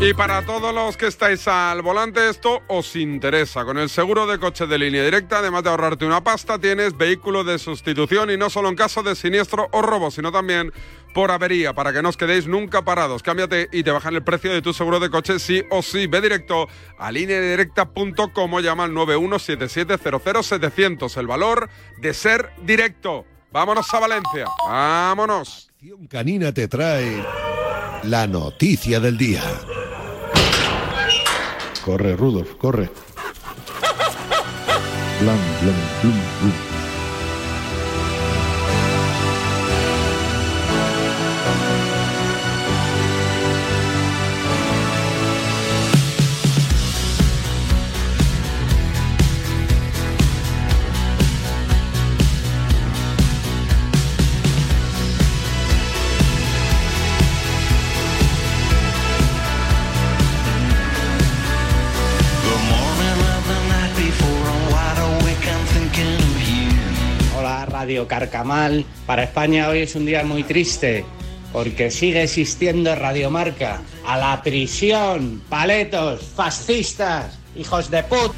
Y para todos los que estáis al volante, esto os interesa. Con el seguro de coche de línea directa, además de ahorrarte una pasta, tienes vehículo de sustitución y no solo en caso de siniestro o robo, sino también por avería, para que no os quedéis nunca parados. Cámbiate y te bajan el precio de tu seguro de coche sí o sí. Ve directo a lineadirecta.com o llama al 917700700. El valor de ser directo. Vámonos a Valencia. Vámonos. Canina te trae la noticia del día. Corre, Rudolf, corre. Blam, blam, blum, blum. Carcamal. Para España hoy es un día muy triste porque sigue existiendo Radiomarca. A la prisión, paletos, fascistas, hijos de put.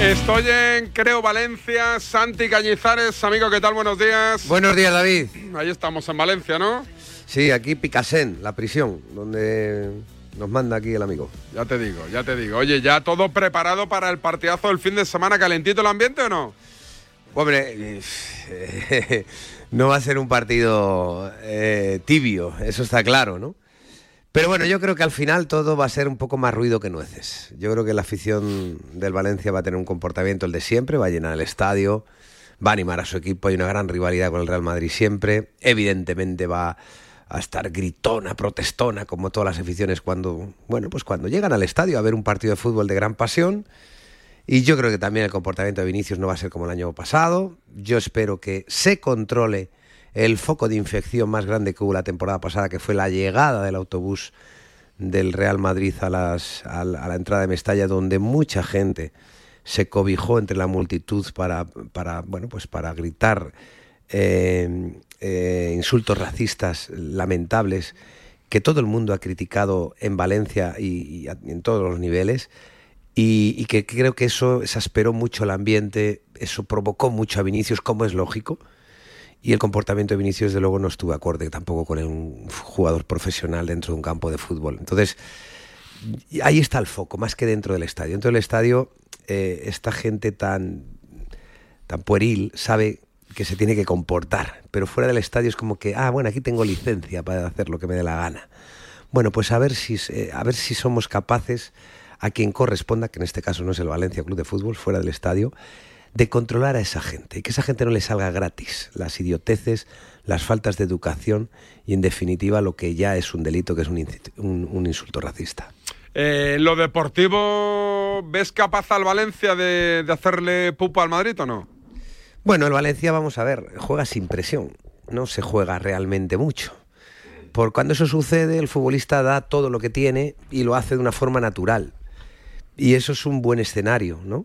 Estoy en Creo Valencia, Santi Cañizares, amigo, ¿qué tal? Buenos días. Buenos días, David. Ahí estamos en Valencia, ¿no? Sí, aquí Picasen, la prisión, donde nos manda aquí el amigo. Ya te digo, ya te digo. Oye, ¿ya todo preparado para el partidazo del fin de semana? ¿Calentito el ambiente o no? Hombre, eh, <laughs> no va a ser un partido eh, tibio, eso está claro, ¿no? Pero bueno, yo creo que al final todo va a ser un poco más ruido que nueces. Yo creo que la afición del Valencia va a tener un comportamiento el de siempre, va a llenar el estadio, va a animar a su equipo, hay una gran rivalidad con el Real Madrid siempre, evidentemente va a estar gritona, protestona, como todas las aficiones cuando, bueno, pues cuando llegan al estadio a ver un partido de fútbol de gran pasión. Y yo creo que también el comportamiento de Vinicius no va a ser como el año pasado. Yo espero que se controle el foco de infección más grande que hubo la temporada pasada, que fue la llegada del autobús del Real Madrid a, las, a, la, a la entrada de Mestalla, donde mucha gente se cobijó entre la multitud para, para bueno, pues para gritar eh, eh, insultos racistas lamentables que todo el mundo ha criticado en Valencia y, en todos los niveles. Y, y, que creo que eso exasperó mucho el ambiente, eso provocó mucho a Vinicius, como es lógico. Y el comportamiento de Vinicius, desde luego, no estuvo acorde tampoco con un jugador profesional dentro de un campo de fútbol. Entonces, ahí está el foco, más que dentro del estadio. Dentro del estadio, eh, esta gente tan, tan pueril sabe que se tiene que comportar, pero fuera del estadio es como que, ah, bueno, aquí tengo licencia para hacer lo que me dé la gana. Bueno, pues a ver si, eh, a ver si somos capaces, a quien corresponda, que en este caso no es el Valencia Club de Fútbol, fuera del estadio, de controlar a esa gente y que esa gente no le salga gratis las idioteces, las faltas de educación y en definitiva lo que ya es un delito, que es un, un, un insulto racista. Eh, ¿Lo deportivo ves capaz al Valencia de, de hacerle pupa al Madrid o no? Bueno, el Valencia, vamos a ver, juega sin presión, no se juega realmente mucho. Por cuando eso sucede, el futbolista da todo lo que tiene y lo hace de una forma natural. Y eso es un buen escenario, ¿no?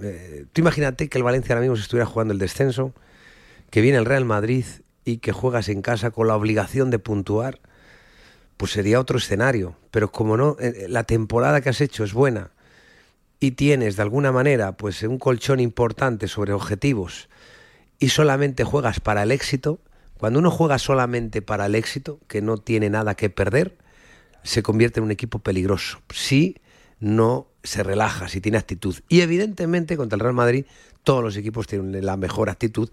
Eh, tú imagínate que el Valencia ahora mismo estuviera jugando el descenso, que viene el Real Madrid y que juegas en casa con la obligación de puntuar, pues sería otro escenario. Pero como no, eh, la temporada que has hecho es buena y tienes de alguna manera pues un colchón importante sobre objetivos y solamente juegas para el éxito, cuando uno juega solamente para el éxito, que no tiene nada que perder, se convierte en un equipo peligroso. Si no se relaja, si tiene actitud. Y evidentemente contra el Real Madrid todos los equipos tienen la mejor actitud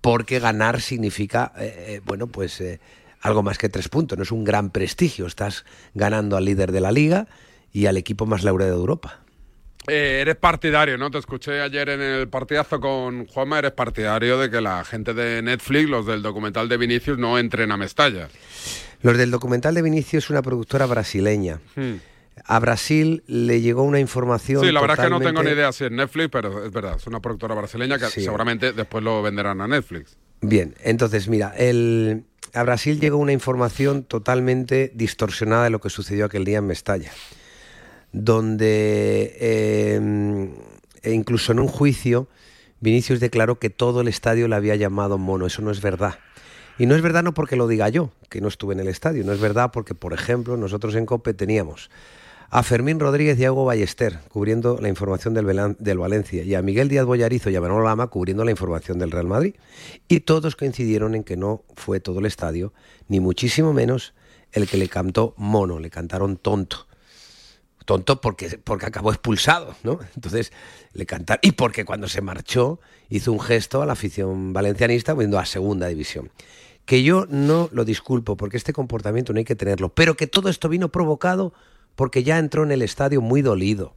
porque ganar significa, eh, bueno, pues eh, algo más que tres puntos. No es un gran prestigio. Estás ganando al líder de la liga y al equipo más laureado de Europa. Eh, eres partidario, ¿no? Te escuché ayer en el partidazo con Juanma, eres partidario de que la gente de Netflix, los del documental de Vinicius, no entren a Mestalla. Los del documental de Vinicius es una productora brasileña. Hmm. a Brasil le llegó una información. Sí, la verdad es que no tengo ni idea si es Netflix, pero es verdad, es una productora brasileña que Sí. seguramente después lo venderán a Netflix. Bien, entonces mira, el, a Brasil llegó una información totalmente distorsionada de lo que sucedió aquel día en Mestalla, donde eh, e incluso en un juicio Vinicius declaró que todo el estadio le había llamado mono. Eso no es verdad. Y no es verdad no porque lo diga yo, que no estuve en el estadio, no es verdad porque, por ejemplo, nosotros en COPE teníamos a Fermín Rodríguez y a Hugo Ballester cubriendo la información del, del Valencia y a Miguel Díaz Boyarizo y a Manolo Lama cubriendo la información del Real Madrid. Y todos coincidieron en que no fue todo el estadio, ni muchísimo menos el que le cantó mono, le cantaron tonto. Tonto porque, porque acabó expulsado, ¿no? Entonces le cantaron. Y porque cuando se marchó hizo un gesto a la afición valencianista viendo a segunda división. Que yo no lo disculpo porque este comportamiento no hay que tenerlo, pero que todo esto vino provocado porque ya entró en el estadio muy dolido.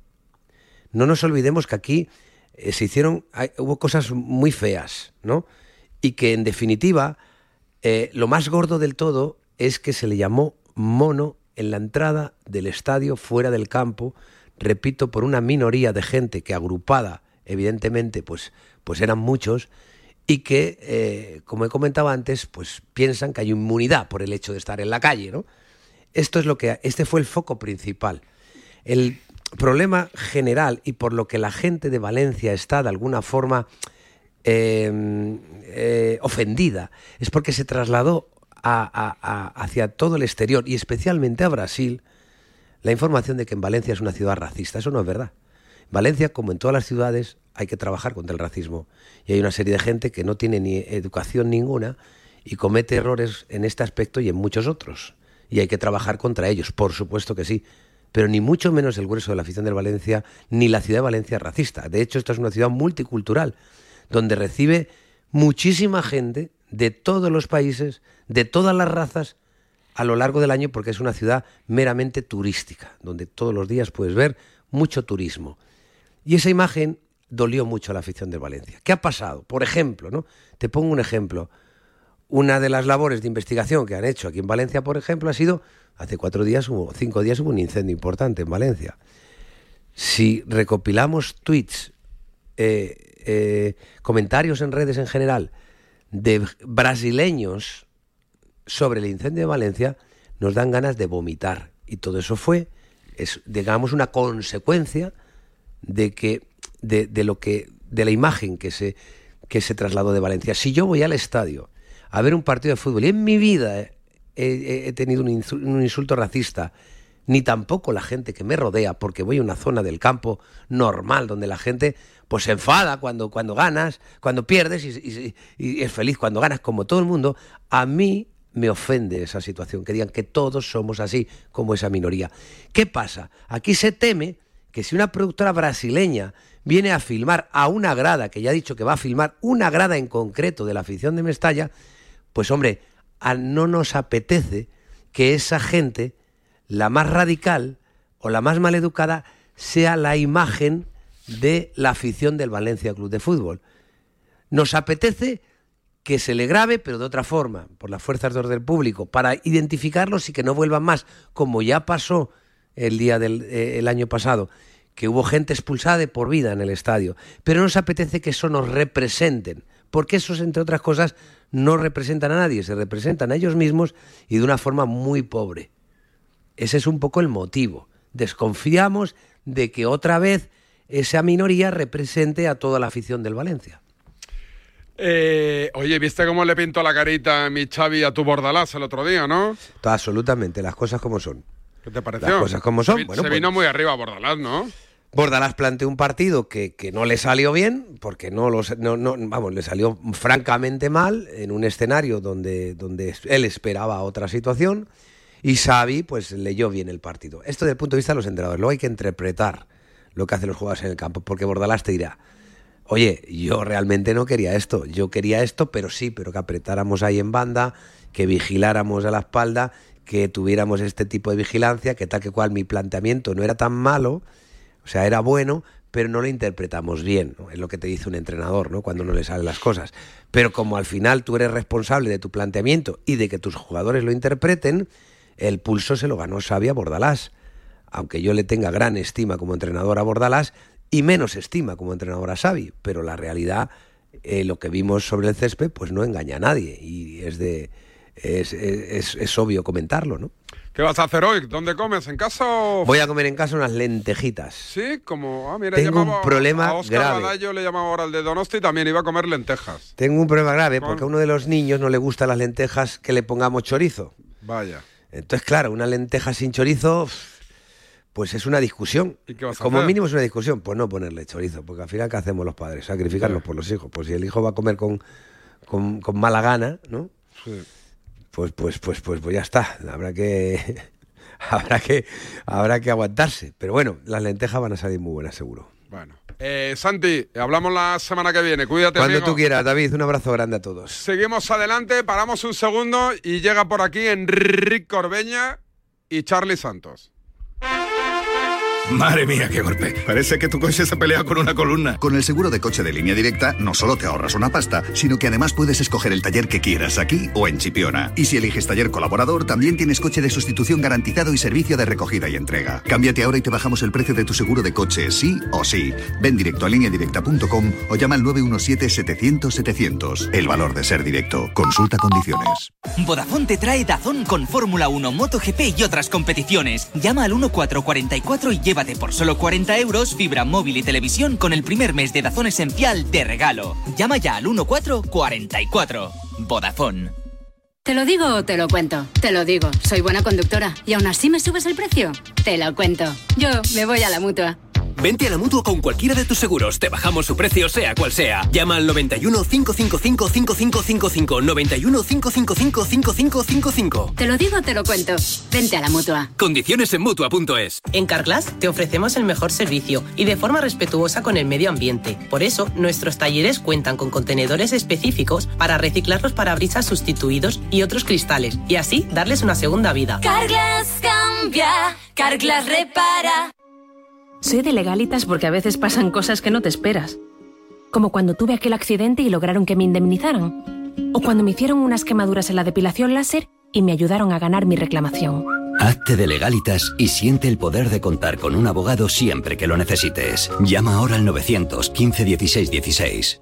No nos olvidemos que aquí eh, se hicieron, hubo cosas muy feas, ¿no? Y que en definitiva, eh, lo más gordo del todo es que se le llamó mono en la entrada del estadio fuera del campo, repito, por una minoría de gente que agrupada, evidentemente, pues, pues eran muchos, y que, eh, como he comentado antes, pues piensan que hay inmunidad por el hecho de estar en la calle, ¿no? Esto es lo que, este fue el foco principal. El problema general y por lo que la gente de Valencia está de alguna forma eh, eh, ofendida es porque se trasladó a- hacia todo el exterior y especialmente a Brasil la información de que en Valencia es una ciudad racista. Eso no es verdad. En Valencia, como en todas las ciudades, hay que trabajar contra el racismo. Y hay una serie de gente que no tiene ni educación ninguna y comete errores en este aspecto y en muchos otros. Y hay que trabajar contra ellos, por supuesto que sí. Pero ni mucho menos el grueso de la afición de Valencia, ni la ciudad de Valencia es racista. De hecho, esta es una ciudad multicultural, donde recibe muchísima gente de todos los países, de todas las razas, a lo largo del año porque es una ciudad meramente turística, donde todos los días puedes ver mucho turismo. Y esa imagen dolió mucho a la afición de Valencia. ¿Qué ha pasado? Por ejemplo, ¿no? Te pongo un ejemplo. Una de las labores de investigación que han hecho aquí en Valencia, por ejemplo, ha sido, hace cuatro días, hubo, cinco días hubo un incendio importante en Valencia. Si recopilamos tweets, eh, eh, comentarios en redes en general de brasileños sobre el incendio de Valencia, nos dan ganas de vomitar. Y todo eso fue, es, digamos, una consecuencia de que de, de lo que de la imagen que se que se trasladó de Valencia. Si yo voy al estadio a ver un partido de fútbol y en mi vida he, tenido un insulto racista, ni tampoco la gente que me rodea, porque voy a una zona del campo normal donde la gente pues se enfada cuando, cuando ganas, cuando pierdes y, es feliz cuando ganas, como todo el mundo, a mí me ofende esa situación, que digan que todos somos así como esa minoría. ¿Qué pasa? Aquí se teme que si una productora brasileña viene a filmar a una grada, que ya ha dicho que va a filmar una grada en concreto de la afición de Mestalla, pues hombre, a- no nos apetece que esa gente, la más radical o la más maleducada, sea la imagen de la afición del Valencia Club de Fútbol. Nos apetece que se le grabe, pero de otra forma, por las fuerzas de orden público, para identificarlos y que no vuelvan más, como ya pasó el día del eh, el año pasado, que hubo gente expulsada de por vida en el estadio. Pero nos apetece que eso nos representen, porque esos, entre otras cosas, no representan a nadie, se representan a ellos mismos y de una forma muy pobre. Ese es un poco el motivo. Desconfiamos de que otra vez esa minoría represente a toda la afición del Valencia. Eh, oye, ¿viste cómo le pintó la carita a mi Xavi a tu Bordalás el otro día, no? Absolutamente, las cosas como son. ¿Qué te pareció? Las cosas como son. Se, Bueno, se pues- vino muy arriba Bordalás, ¿no? Bordalás planteó un partido que, que no le salió bien, porque no, los, no, no- vamos, le salió francamente mal en un escenario donde, donde él esperaba otra situación y Xavi pues leyó bien el partido. Esto desde el punto de vista de los entrenadores, luego hay que interpretar lo que hacen los jugadores en el campo, porque Bordalás te dirá, oye, yo realmente no quería esto, yo quería esto, pero sí, pero que apretáramos ahí en banda, que vigiláramos a la espalda, que tuviéramos este tipo de vigilancia, que tal que cual mi planteamiento no era tan malo, o sea, era bueno, pero no lo interpretamos bien, ¿no? es lo que te dice un entrenador, ¿no? Cuando no le salen las cosas. Pero como al final tú eres responsable de tu planteamiento y de que tus jugadores lo interpreten, el pulso se lo ganó Xavi a Bordalás. aunque yo le tenga gran estima como entrenador a Bordalás y menos estima como entrenador a Xavi, pero la realidad, eh, lo que vimos sobre el césped, pues no engaña a nadie y es de es, es- es obvio comentarlo, ¿no? ¿Qué vas a hacer hoy? ¿Dónde comes? ¿En casa o...? Voy a comer en casa unas lentejitas. Sí, como... Ah, mira, Tengo un problema a Oscar grave. Badallo le llamaba ahora al de Donosti y también iba a comer lentejas. Tengo un problema grave Con- porque a uno de los niños no le gustan las lentejas que le pongamos chorizo. Vaya. Entonces, claro, una lenteja sin chorizo, pues es una discusión. ¿Y qué vas a Como hacer? mínimo es una discusión, pues no ponerle chorizo, porque al final, ¿qué hacemos los padres? Sacrificarnos por los hijos. Pues si el hijo va a comer con, con, con mala gana, ¿no? Sí. Pues, pues, pues, pues, pues ya está. Habrá que, <laughs> habrá que, habrá que aguantarse. Pero bueno, las lentejas van a salir muy buenas, seguro. Bueno. Eh, Santi, hablamos la semana que viene. Cuídate, Cuando amigo. tú quieras, David, un abrazo grande a todos. Seguimos adelante, paramos un segundo y llega por aquí Enrique Corbeña y Charlie Santos. Madre mía, qué golpe. Parece que tu coche se pelea con una columna. Con el seguro de coche de línea directa, no solo te ahorras una pasta, sino que además puedes escoger el taller que quieras aquí o en Chipiona. Y si eliges taller colaborador, también tienes coche de sustitución garantizado y servicio de recogida y entrega. Cámbiate ahora y te bajamos el precio de tu seguro de coche, sí o sí. Ven directo a lineadirecta.com o llama al 917-700-700. El valor de ser directo. Consulta condiciones. Vodafone te trae Dazón con Fórmula 1, MotoGP y otras competiciones. Llama al 1444 y llévate por solo 40 euros fibra móvil y televisión con el primer mes de Dazón Esencial de regalo. Llama ya al 1444. Vodafone. ¿Te lo digo o te lo cuento? Te lo digo, soy buena conductora. ¿Y aún así me subes el precio? Te lo cuento. Yo me voy a la mutua. Vente a la mutua con cualquiera de tus seguros. Te bajamos su precio, sea cual sea. Llama al 91 555 5555. 91 555 5555. Te lo digo o te lo cuento. Vente a la mutua. Condiciones en mutua.es. En Carglass te ofrecemos el mejor servicio y de forma respetuosa con el medio ambiente. Por eso, nuestros talleres cuentan con contenedores específicos para reciclar los parabrisas sustituidos y otros cristales y así darles una segunda vida. Carglass cambia, Carglass repara. Soy de legalitas porque a veces pasan cosas que no te esperas. Como cuando tuve aquel accidente y lograron que me indemnizaran. O cuando me hicieron unas quemaduras en la depilación láser y me ayudaron a ganar mi reclamación. Hazte de legalitas y siente el poder de contar con un abogado siempre que lo necesites. Llama ahora al 915 16 16.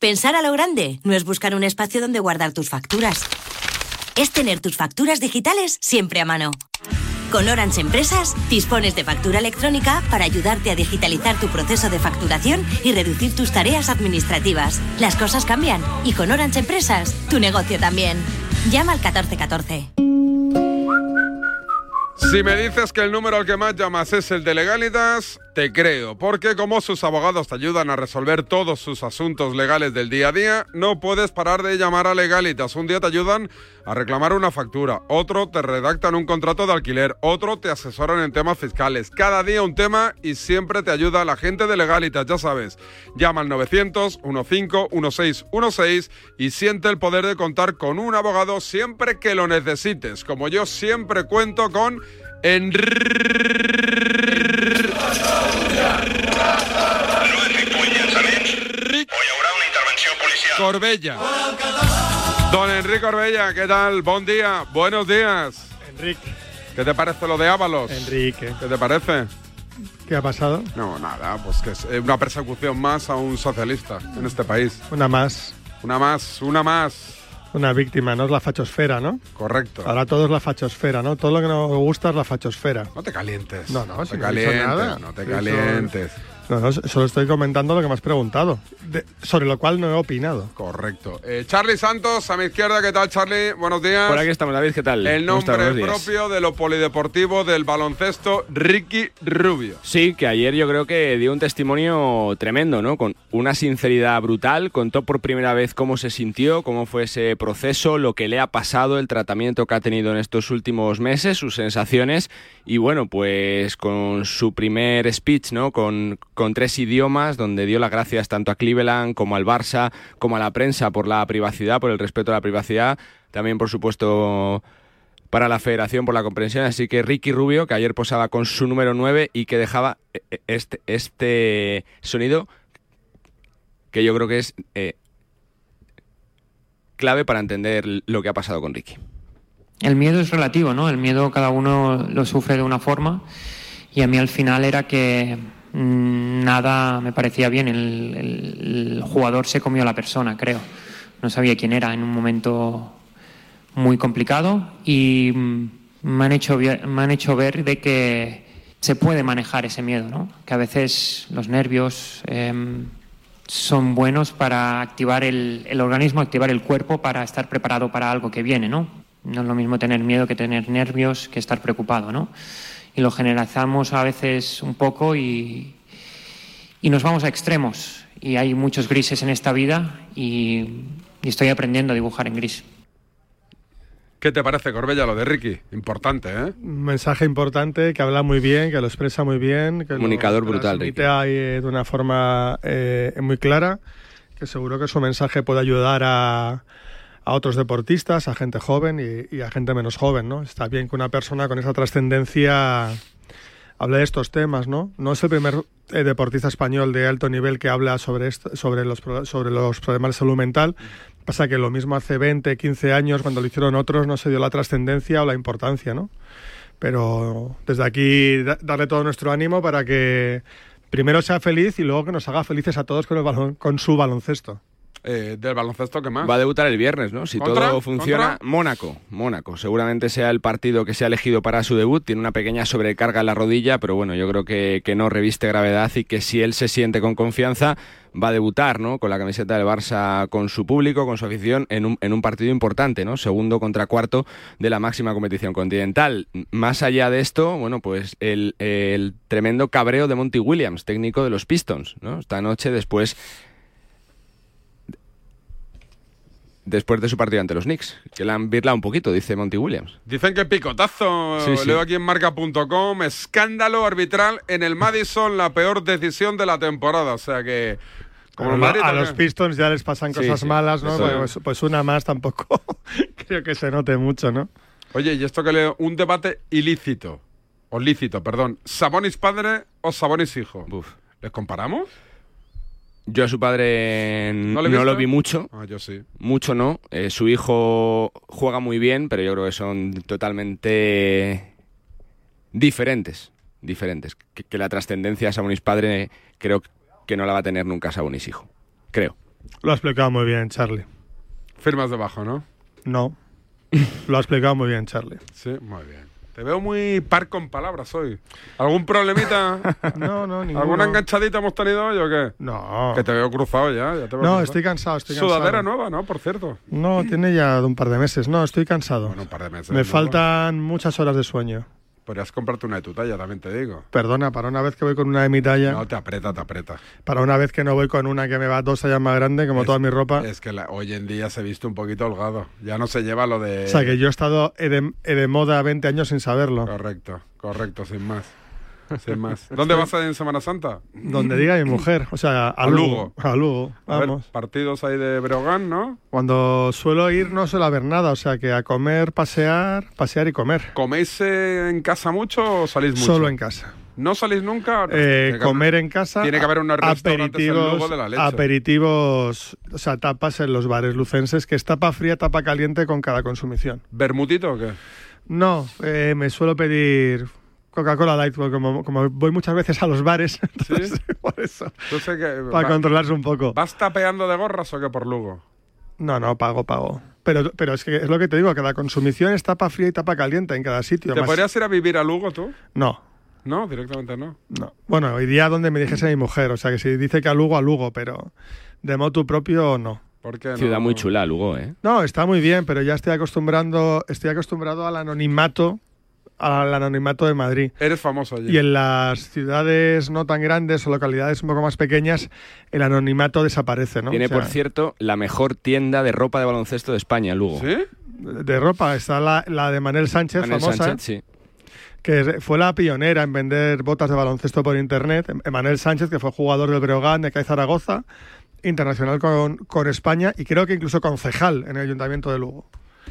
Pensar a lo grande no es buscar un espacio donde guardar tus facturas. Es tener tus facturas digitales siempre a mano. Con Orange Empresas dispones de factura electrónica para ayudarte a digitalizar tu proceso de facturación y reducir tus tareas administrativas. Las cosas cambian y con Orange Empresas tu negocio también. Llama al 1414. Si me dices que el número al que más llamas es el de Legalitas, te creo, porque como sus abogados te ayudan a resolver todos sus asuntos legales del día a día, no puedes parar de llamar a Legalitas. Un día te ayudan a reclamar una factura, otro te redactan un contrato de alquiler, otro te asesoran en temas fiscales. Cada día un tema y siempre te ayuda la gente de Legalitas, ya sabes. Llama al 900 15 1616 y siente el poder de contar con un abogado siempre que lo necesites, como yo siempre cuento con Corbella. Don Enrique Corbella, ¿qué tal? Buen día, buenos días. Enrique. ¿Qué te parece lo de Ábalos? Enrique. ¿Qué te parece? ¿Qué ha pasado? No, nada, pues que es una persecución más a un socialista en este país. Una más. Una más, una más. Una víctima, no es la fachosfera, ¿no? Correcto. Ahora todo es la fachosfera, ¿no? Todo lo que nos gusta es la fachosfera. No te calientes. No, no, no si te no calientes, nada. no te calientes. No, no, solo estoy comentando lo que me has preguntado, de- sobre lo cual no he opinado. Correcto. Eh, Charlie Santos, a mi izquierda, ¿qué tal, Charlie? Buenos días. Por aquí estamos, David, ¿qué tal? El nombre propio de lo polideportivo del baloncesto, Ricky Rubio. Sí, que ayer yo creo que dio un testimonio tremendo, ¿no? Con una sinceridad brutal, contó por primera vez cómo se sintió, cómo fue ese proceso, lo que le ha pasado, el tratamiento que ha tenido en estos últimos meses, sus sensaciones y bueno, pues con su primer speech, ¿no? Con, con tres idiomas, donde dio las gracias tanto a Cleveland como al Barça, como a la prensa por la privacidad, por el respeto a la privacidad, también por supuesto para la federación por la comprensión. Así que Ricky Rubio, que ayer posaba con su número 9 y que dejaba eh, eh, este, este sonido que yo creo que es eh, clave para entender lo que ha pasado con Ricky. El miedo es relativo, ¿no? El miedo cada uno lo sufre de una forma y a mí al final era que nada me parecía bien. El, el- jugador se comió a la persona, creo. No sabía quién era en un momento muy complicado y mm, me han hecho, me han hecho ver de que se puede manejar ese miedo, ¿no? Que a veces los nervios em, son buenos para activar el, el organismo, activar el cuerpo para estar preparado para algo que viene, ¿no? No es lo mismo tener miedo que tener nervios, que estar preocupado, ¿no? Y lo generalizamos a veces un poco y, y nos vamos a extremos. Y hay muchos grises en esta vida y, y estoy aprendiendo a dibujar en gris. ¿Qué te parece, Corbella, lo de Ricky? Importante, ¿eh? Un mensaje importante que habla muy bien, que lo expresa muy bien, que lo Comunicador brutal, transmite ahí, eh, de una forma eh, muy clara, que seguro que su mensaje puede ayudar a, a otros deportistas, a gente joven y, a gente menos joven, ¿no? Está bien que una persona con esa trascendencia hable de estos temas, ¿no? No es el primer eh, deportista español de alto nivel que habla sobre, esto, sobre, los, sobre los problemas de salud mental. Pasa que lo mismo hace 20, 15 años, cuando lo hicieron otros, no se dio la trascendencia o la importancia, ¿no? Pero desde aquí da- darle todo nuestro ánimo para que primero sea feliz y luego que nos haga felices a todos con, el balon- con su baloncesto. Eh, del baloncesto, ¿qué más? Va a debutar el viernes, ¿no? Si ¿Contra? todo funciona. ¿Contra? Mónaco, Mónaco. Seguramente sea el partido que se ha elegido para su debut. Tiene una pequeña sobrecarga en la rodilla, pero bueno, yo creo que, que no reviste gravedad y que si él se siente con confianza, va a debutar, ¿no? Con la camiseta del Barça, con su público, con su afición, en un, en un partido importante, ¿no? Segundo contra cuarto de la máxima competición continental. Más allá de esto, bueno, pues el, el tremendo cabreo de Monty Williams, técnico de los Pistons, ¿no? Esta noche después después de su partido ante los Knicks, que le han birlado un poquito, dice Monty Williams. Dicen que picotazo, Sí, sí. leo aquí en marca.com, escándalo arbitral en el Madison, la peor decisión de la temporada. O sea que... Como Madrid, a ¿o los? Pistons ya les pasan Sí, cosas sí, malas, ¿no? Pues, es. pues una más tampoco <laughs> creo que se note mucho, ¿no? Oye, y esto que leo, un debate ilícito, o lícito, perdón, ¿Sabonis padre o Sabonis hijo? ¿Les comparamos? Yo a su padre ¿No lo vi mucho. Ah, yo sí. Mucho no. Eh, su hijo juega muy bien, pero yo creo que son totalmente diferentes. Diferentes. Que, que la trascendencia de Sabonis padre creo que no la va a tener nunca Sabonis hijo. Creo. Lo ha explicado muy bien, Charlie. Firmas debajo, ¿no? No. <laughs> Lo ha explicado muy bien, Charlie. Sí, muy bien. Te veo muy par con palabras hoy. ¿Algún problemita? <laughs> No, no, ninguno. ¿Alguna enganchadita hemos tenido hoy o qué? No. Que te veo cruzado ya. ya te veo No, cruzado. estoy cansado, estoy Sudadera cansado. nueva, ¿no? Por cierto. No, tiene ya un par de meses. No, estoy cansado. un par de meses, Me ¿no? faltan muchas horas de sueño. Podrías comprarte una de tu talla, también te digo. Perdona, para una vez que voy con una de mi talla, No, te aprieta, te aprieta. para una vez que no voy con una que me va dos tallas más grande, como Es- toda mi ropa. Es que la- hoy en día se viste un poquito holgado. Ya no se lleva lo de... O sea, que yo he estado eh, de, eh, de moda 20 años sin saberlo. Correcto, correcto, sin más. Sin más. <laughs> ¿Dónde vas en Semana Santa? Donde diga mi mujer, o sea, a, A Lugo. Lugo. A Lugo, A ver, vamos. partidos ahí de Breogán, ¿no? Cuando suelo ir no suelo ver nada, o sea, que a comer, pasear, pasear y comer. ¿Coméis eh, en casa mucho o salís mucho? Solo en casa. ¿No salís nunca? Eh, comer haber- en casa. Tiene que haber unos aperitivos, de la leche. aperitivos, o sea, tapas en los bares lucenses, que es tapa fría, tapa caliente con cada consumición. ¿Bermutito o qué? No, eh, me suelo pedir Coca-Cola Light, porque como, como voy muchas veces a los bares, <laughs> entonces, <laughs> por eso, que, para va- controlarse un poco. ¿Vas tapeando de gorras o qué por Lugo? No, no, pago, pago. Pero, pero es que es lo que te digo, cada consumición es tapa fría y tapa caliente en cada sitio. ¿Te más- podrías ir a vivir a Lugo tú? No, No, directamente no. No. Bueno, iría donde me dijese mi mujer, o sea que si dice que a Lugo, a Lugo, pero de motu propio no. ¿Por qué no? Ciudad muy chula, Lugo, ¿eh? No, está muy bien, pero ya estoy acostumbrando, estoy acostumbrado al anonimato, al anonimato de Madrid. Eres famoso allí. Y en las ciudades no tan grandes o localidades un poco más pequeñas, el anonimato desaparece, ¿no? Tiene, O sea, por cierto, la mejor tienda de ropa de baloncesto de España, Lugo. ¿Sí? de ropa está la, la de Manel Sánchez, Manel famosa, Sánchez, sí. que fue la pionera en vender botas de baloncesto por internet. Manel Sánchez, que fue jugador del Breogán, de CAE Zaragoza, internacional con, con España y creo que incluso concejal en el Ayuntamiento de Lugo.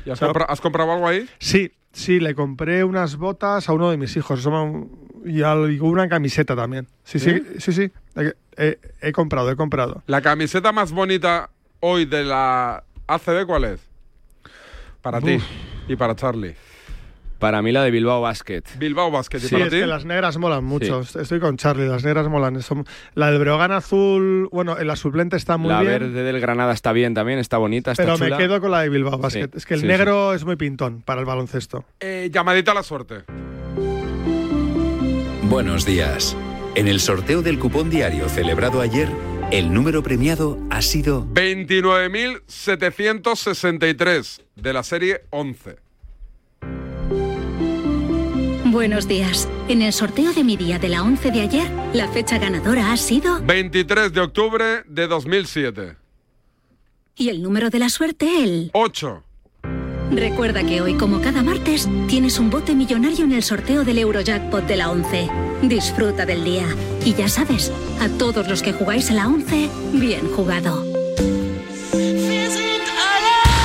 ¿Y has, O sea, compra- has comprado algo ahí? Sí, sí, le compré unas botas a uno de mis hijos. Y una camiseta también. Sí, sí, sí, sí. He, he- he comprado, he comprado. ¿La camiseta más bonita hoy de la ACB cuál es? Para ti y para Charlie. Para mí la de Bilbao Basket. Bilbao Basket. ¿Y Sí, para es ti? que las negras molan mucho. Estoy con Charlie, las negras molan. Son- la del Breogán azul, bueno, en la suplente está muy la bien. verde del Granada está bien también, está bonita, está Pero chula. me quedo con la de Bilbao Basket. Sí, es que el sí, negro es muy pintón para el baloncesto. Eh, llamadita a la suerte. Buenos días. En el sorteo del cupón diario celebrado ayer, el número premiado ha sido 29.763 de la serie 11. Buenos días. En el sorteo de mi día de la 11 de ayer, la fecha ganadora ha sido 23 de octubre de 2007. y el número de la suerte el 8. Recuerda que hoy, como cada martes, tienes un bote millonario en el sorteo del Eurojackpot de la 11. Disfruta del día. Y ya sabes, a todos los que jugáis a la 11, bien jugado.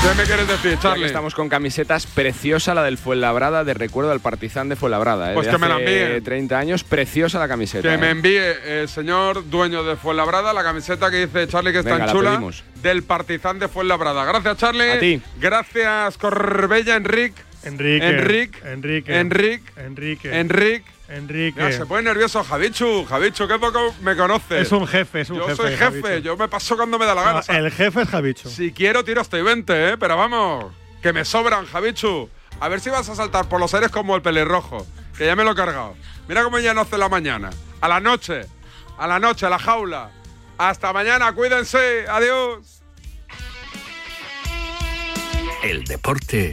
¿Qué me quieres decir, Charlie? estamos con camisetas, preciosa la del Fuenlabrada, de recuerdo al Partizan de Fuenlabrada. ¿eh? Pues de que me la envíe. 30 años, preciosa la camiseta. Que ¿eh? me envíe el señor dueño de Fuenlabrada la camiseta que dice Charlie que es Venga, tan la chula pedimos. del Partizan de Fuenlabrada. Gracias, Charlie. A ti. Gracias, Corbella, Enric. Enrique. Enrique. Enric. Enrique. Enric. Enrique. Ya, se pone nervioso Javichu. Javichu, qué poco me conoce. Es un jefe, es un yo jefe, soy jefe, Javichu. yo me paso cuando me da la gana. No, el jefe es Javicho. Si quiero, tiro estoy 20, ¿eh? Pero vamos, que me sobran, Javichu. A ver si vas a saltar por los aires como el pelirrojo, que ya me lo he cargado. Mira cómo ya no hace la mañana. A la noche, a la noche, a la jaula. Hasta mañana, cuídense. Adiós. El deporte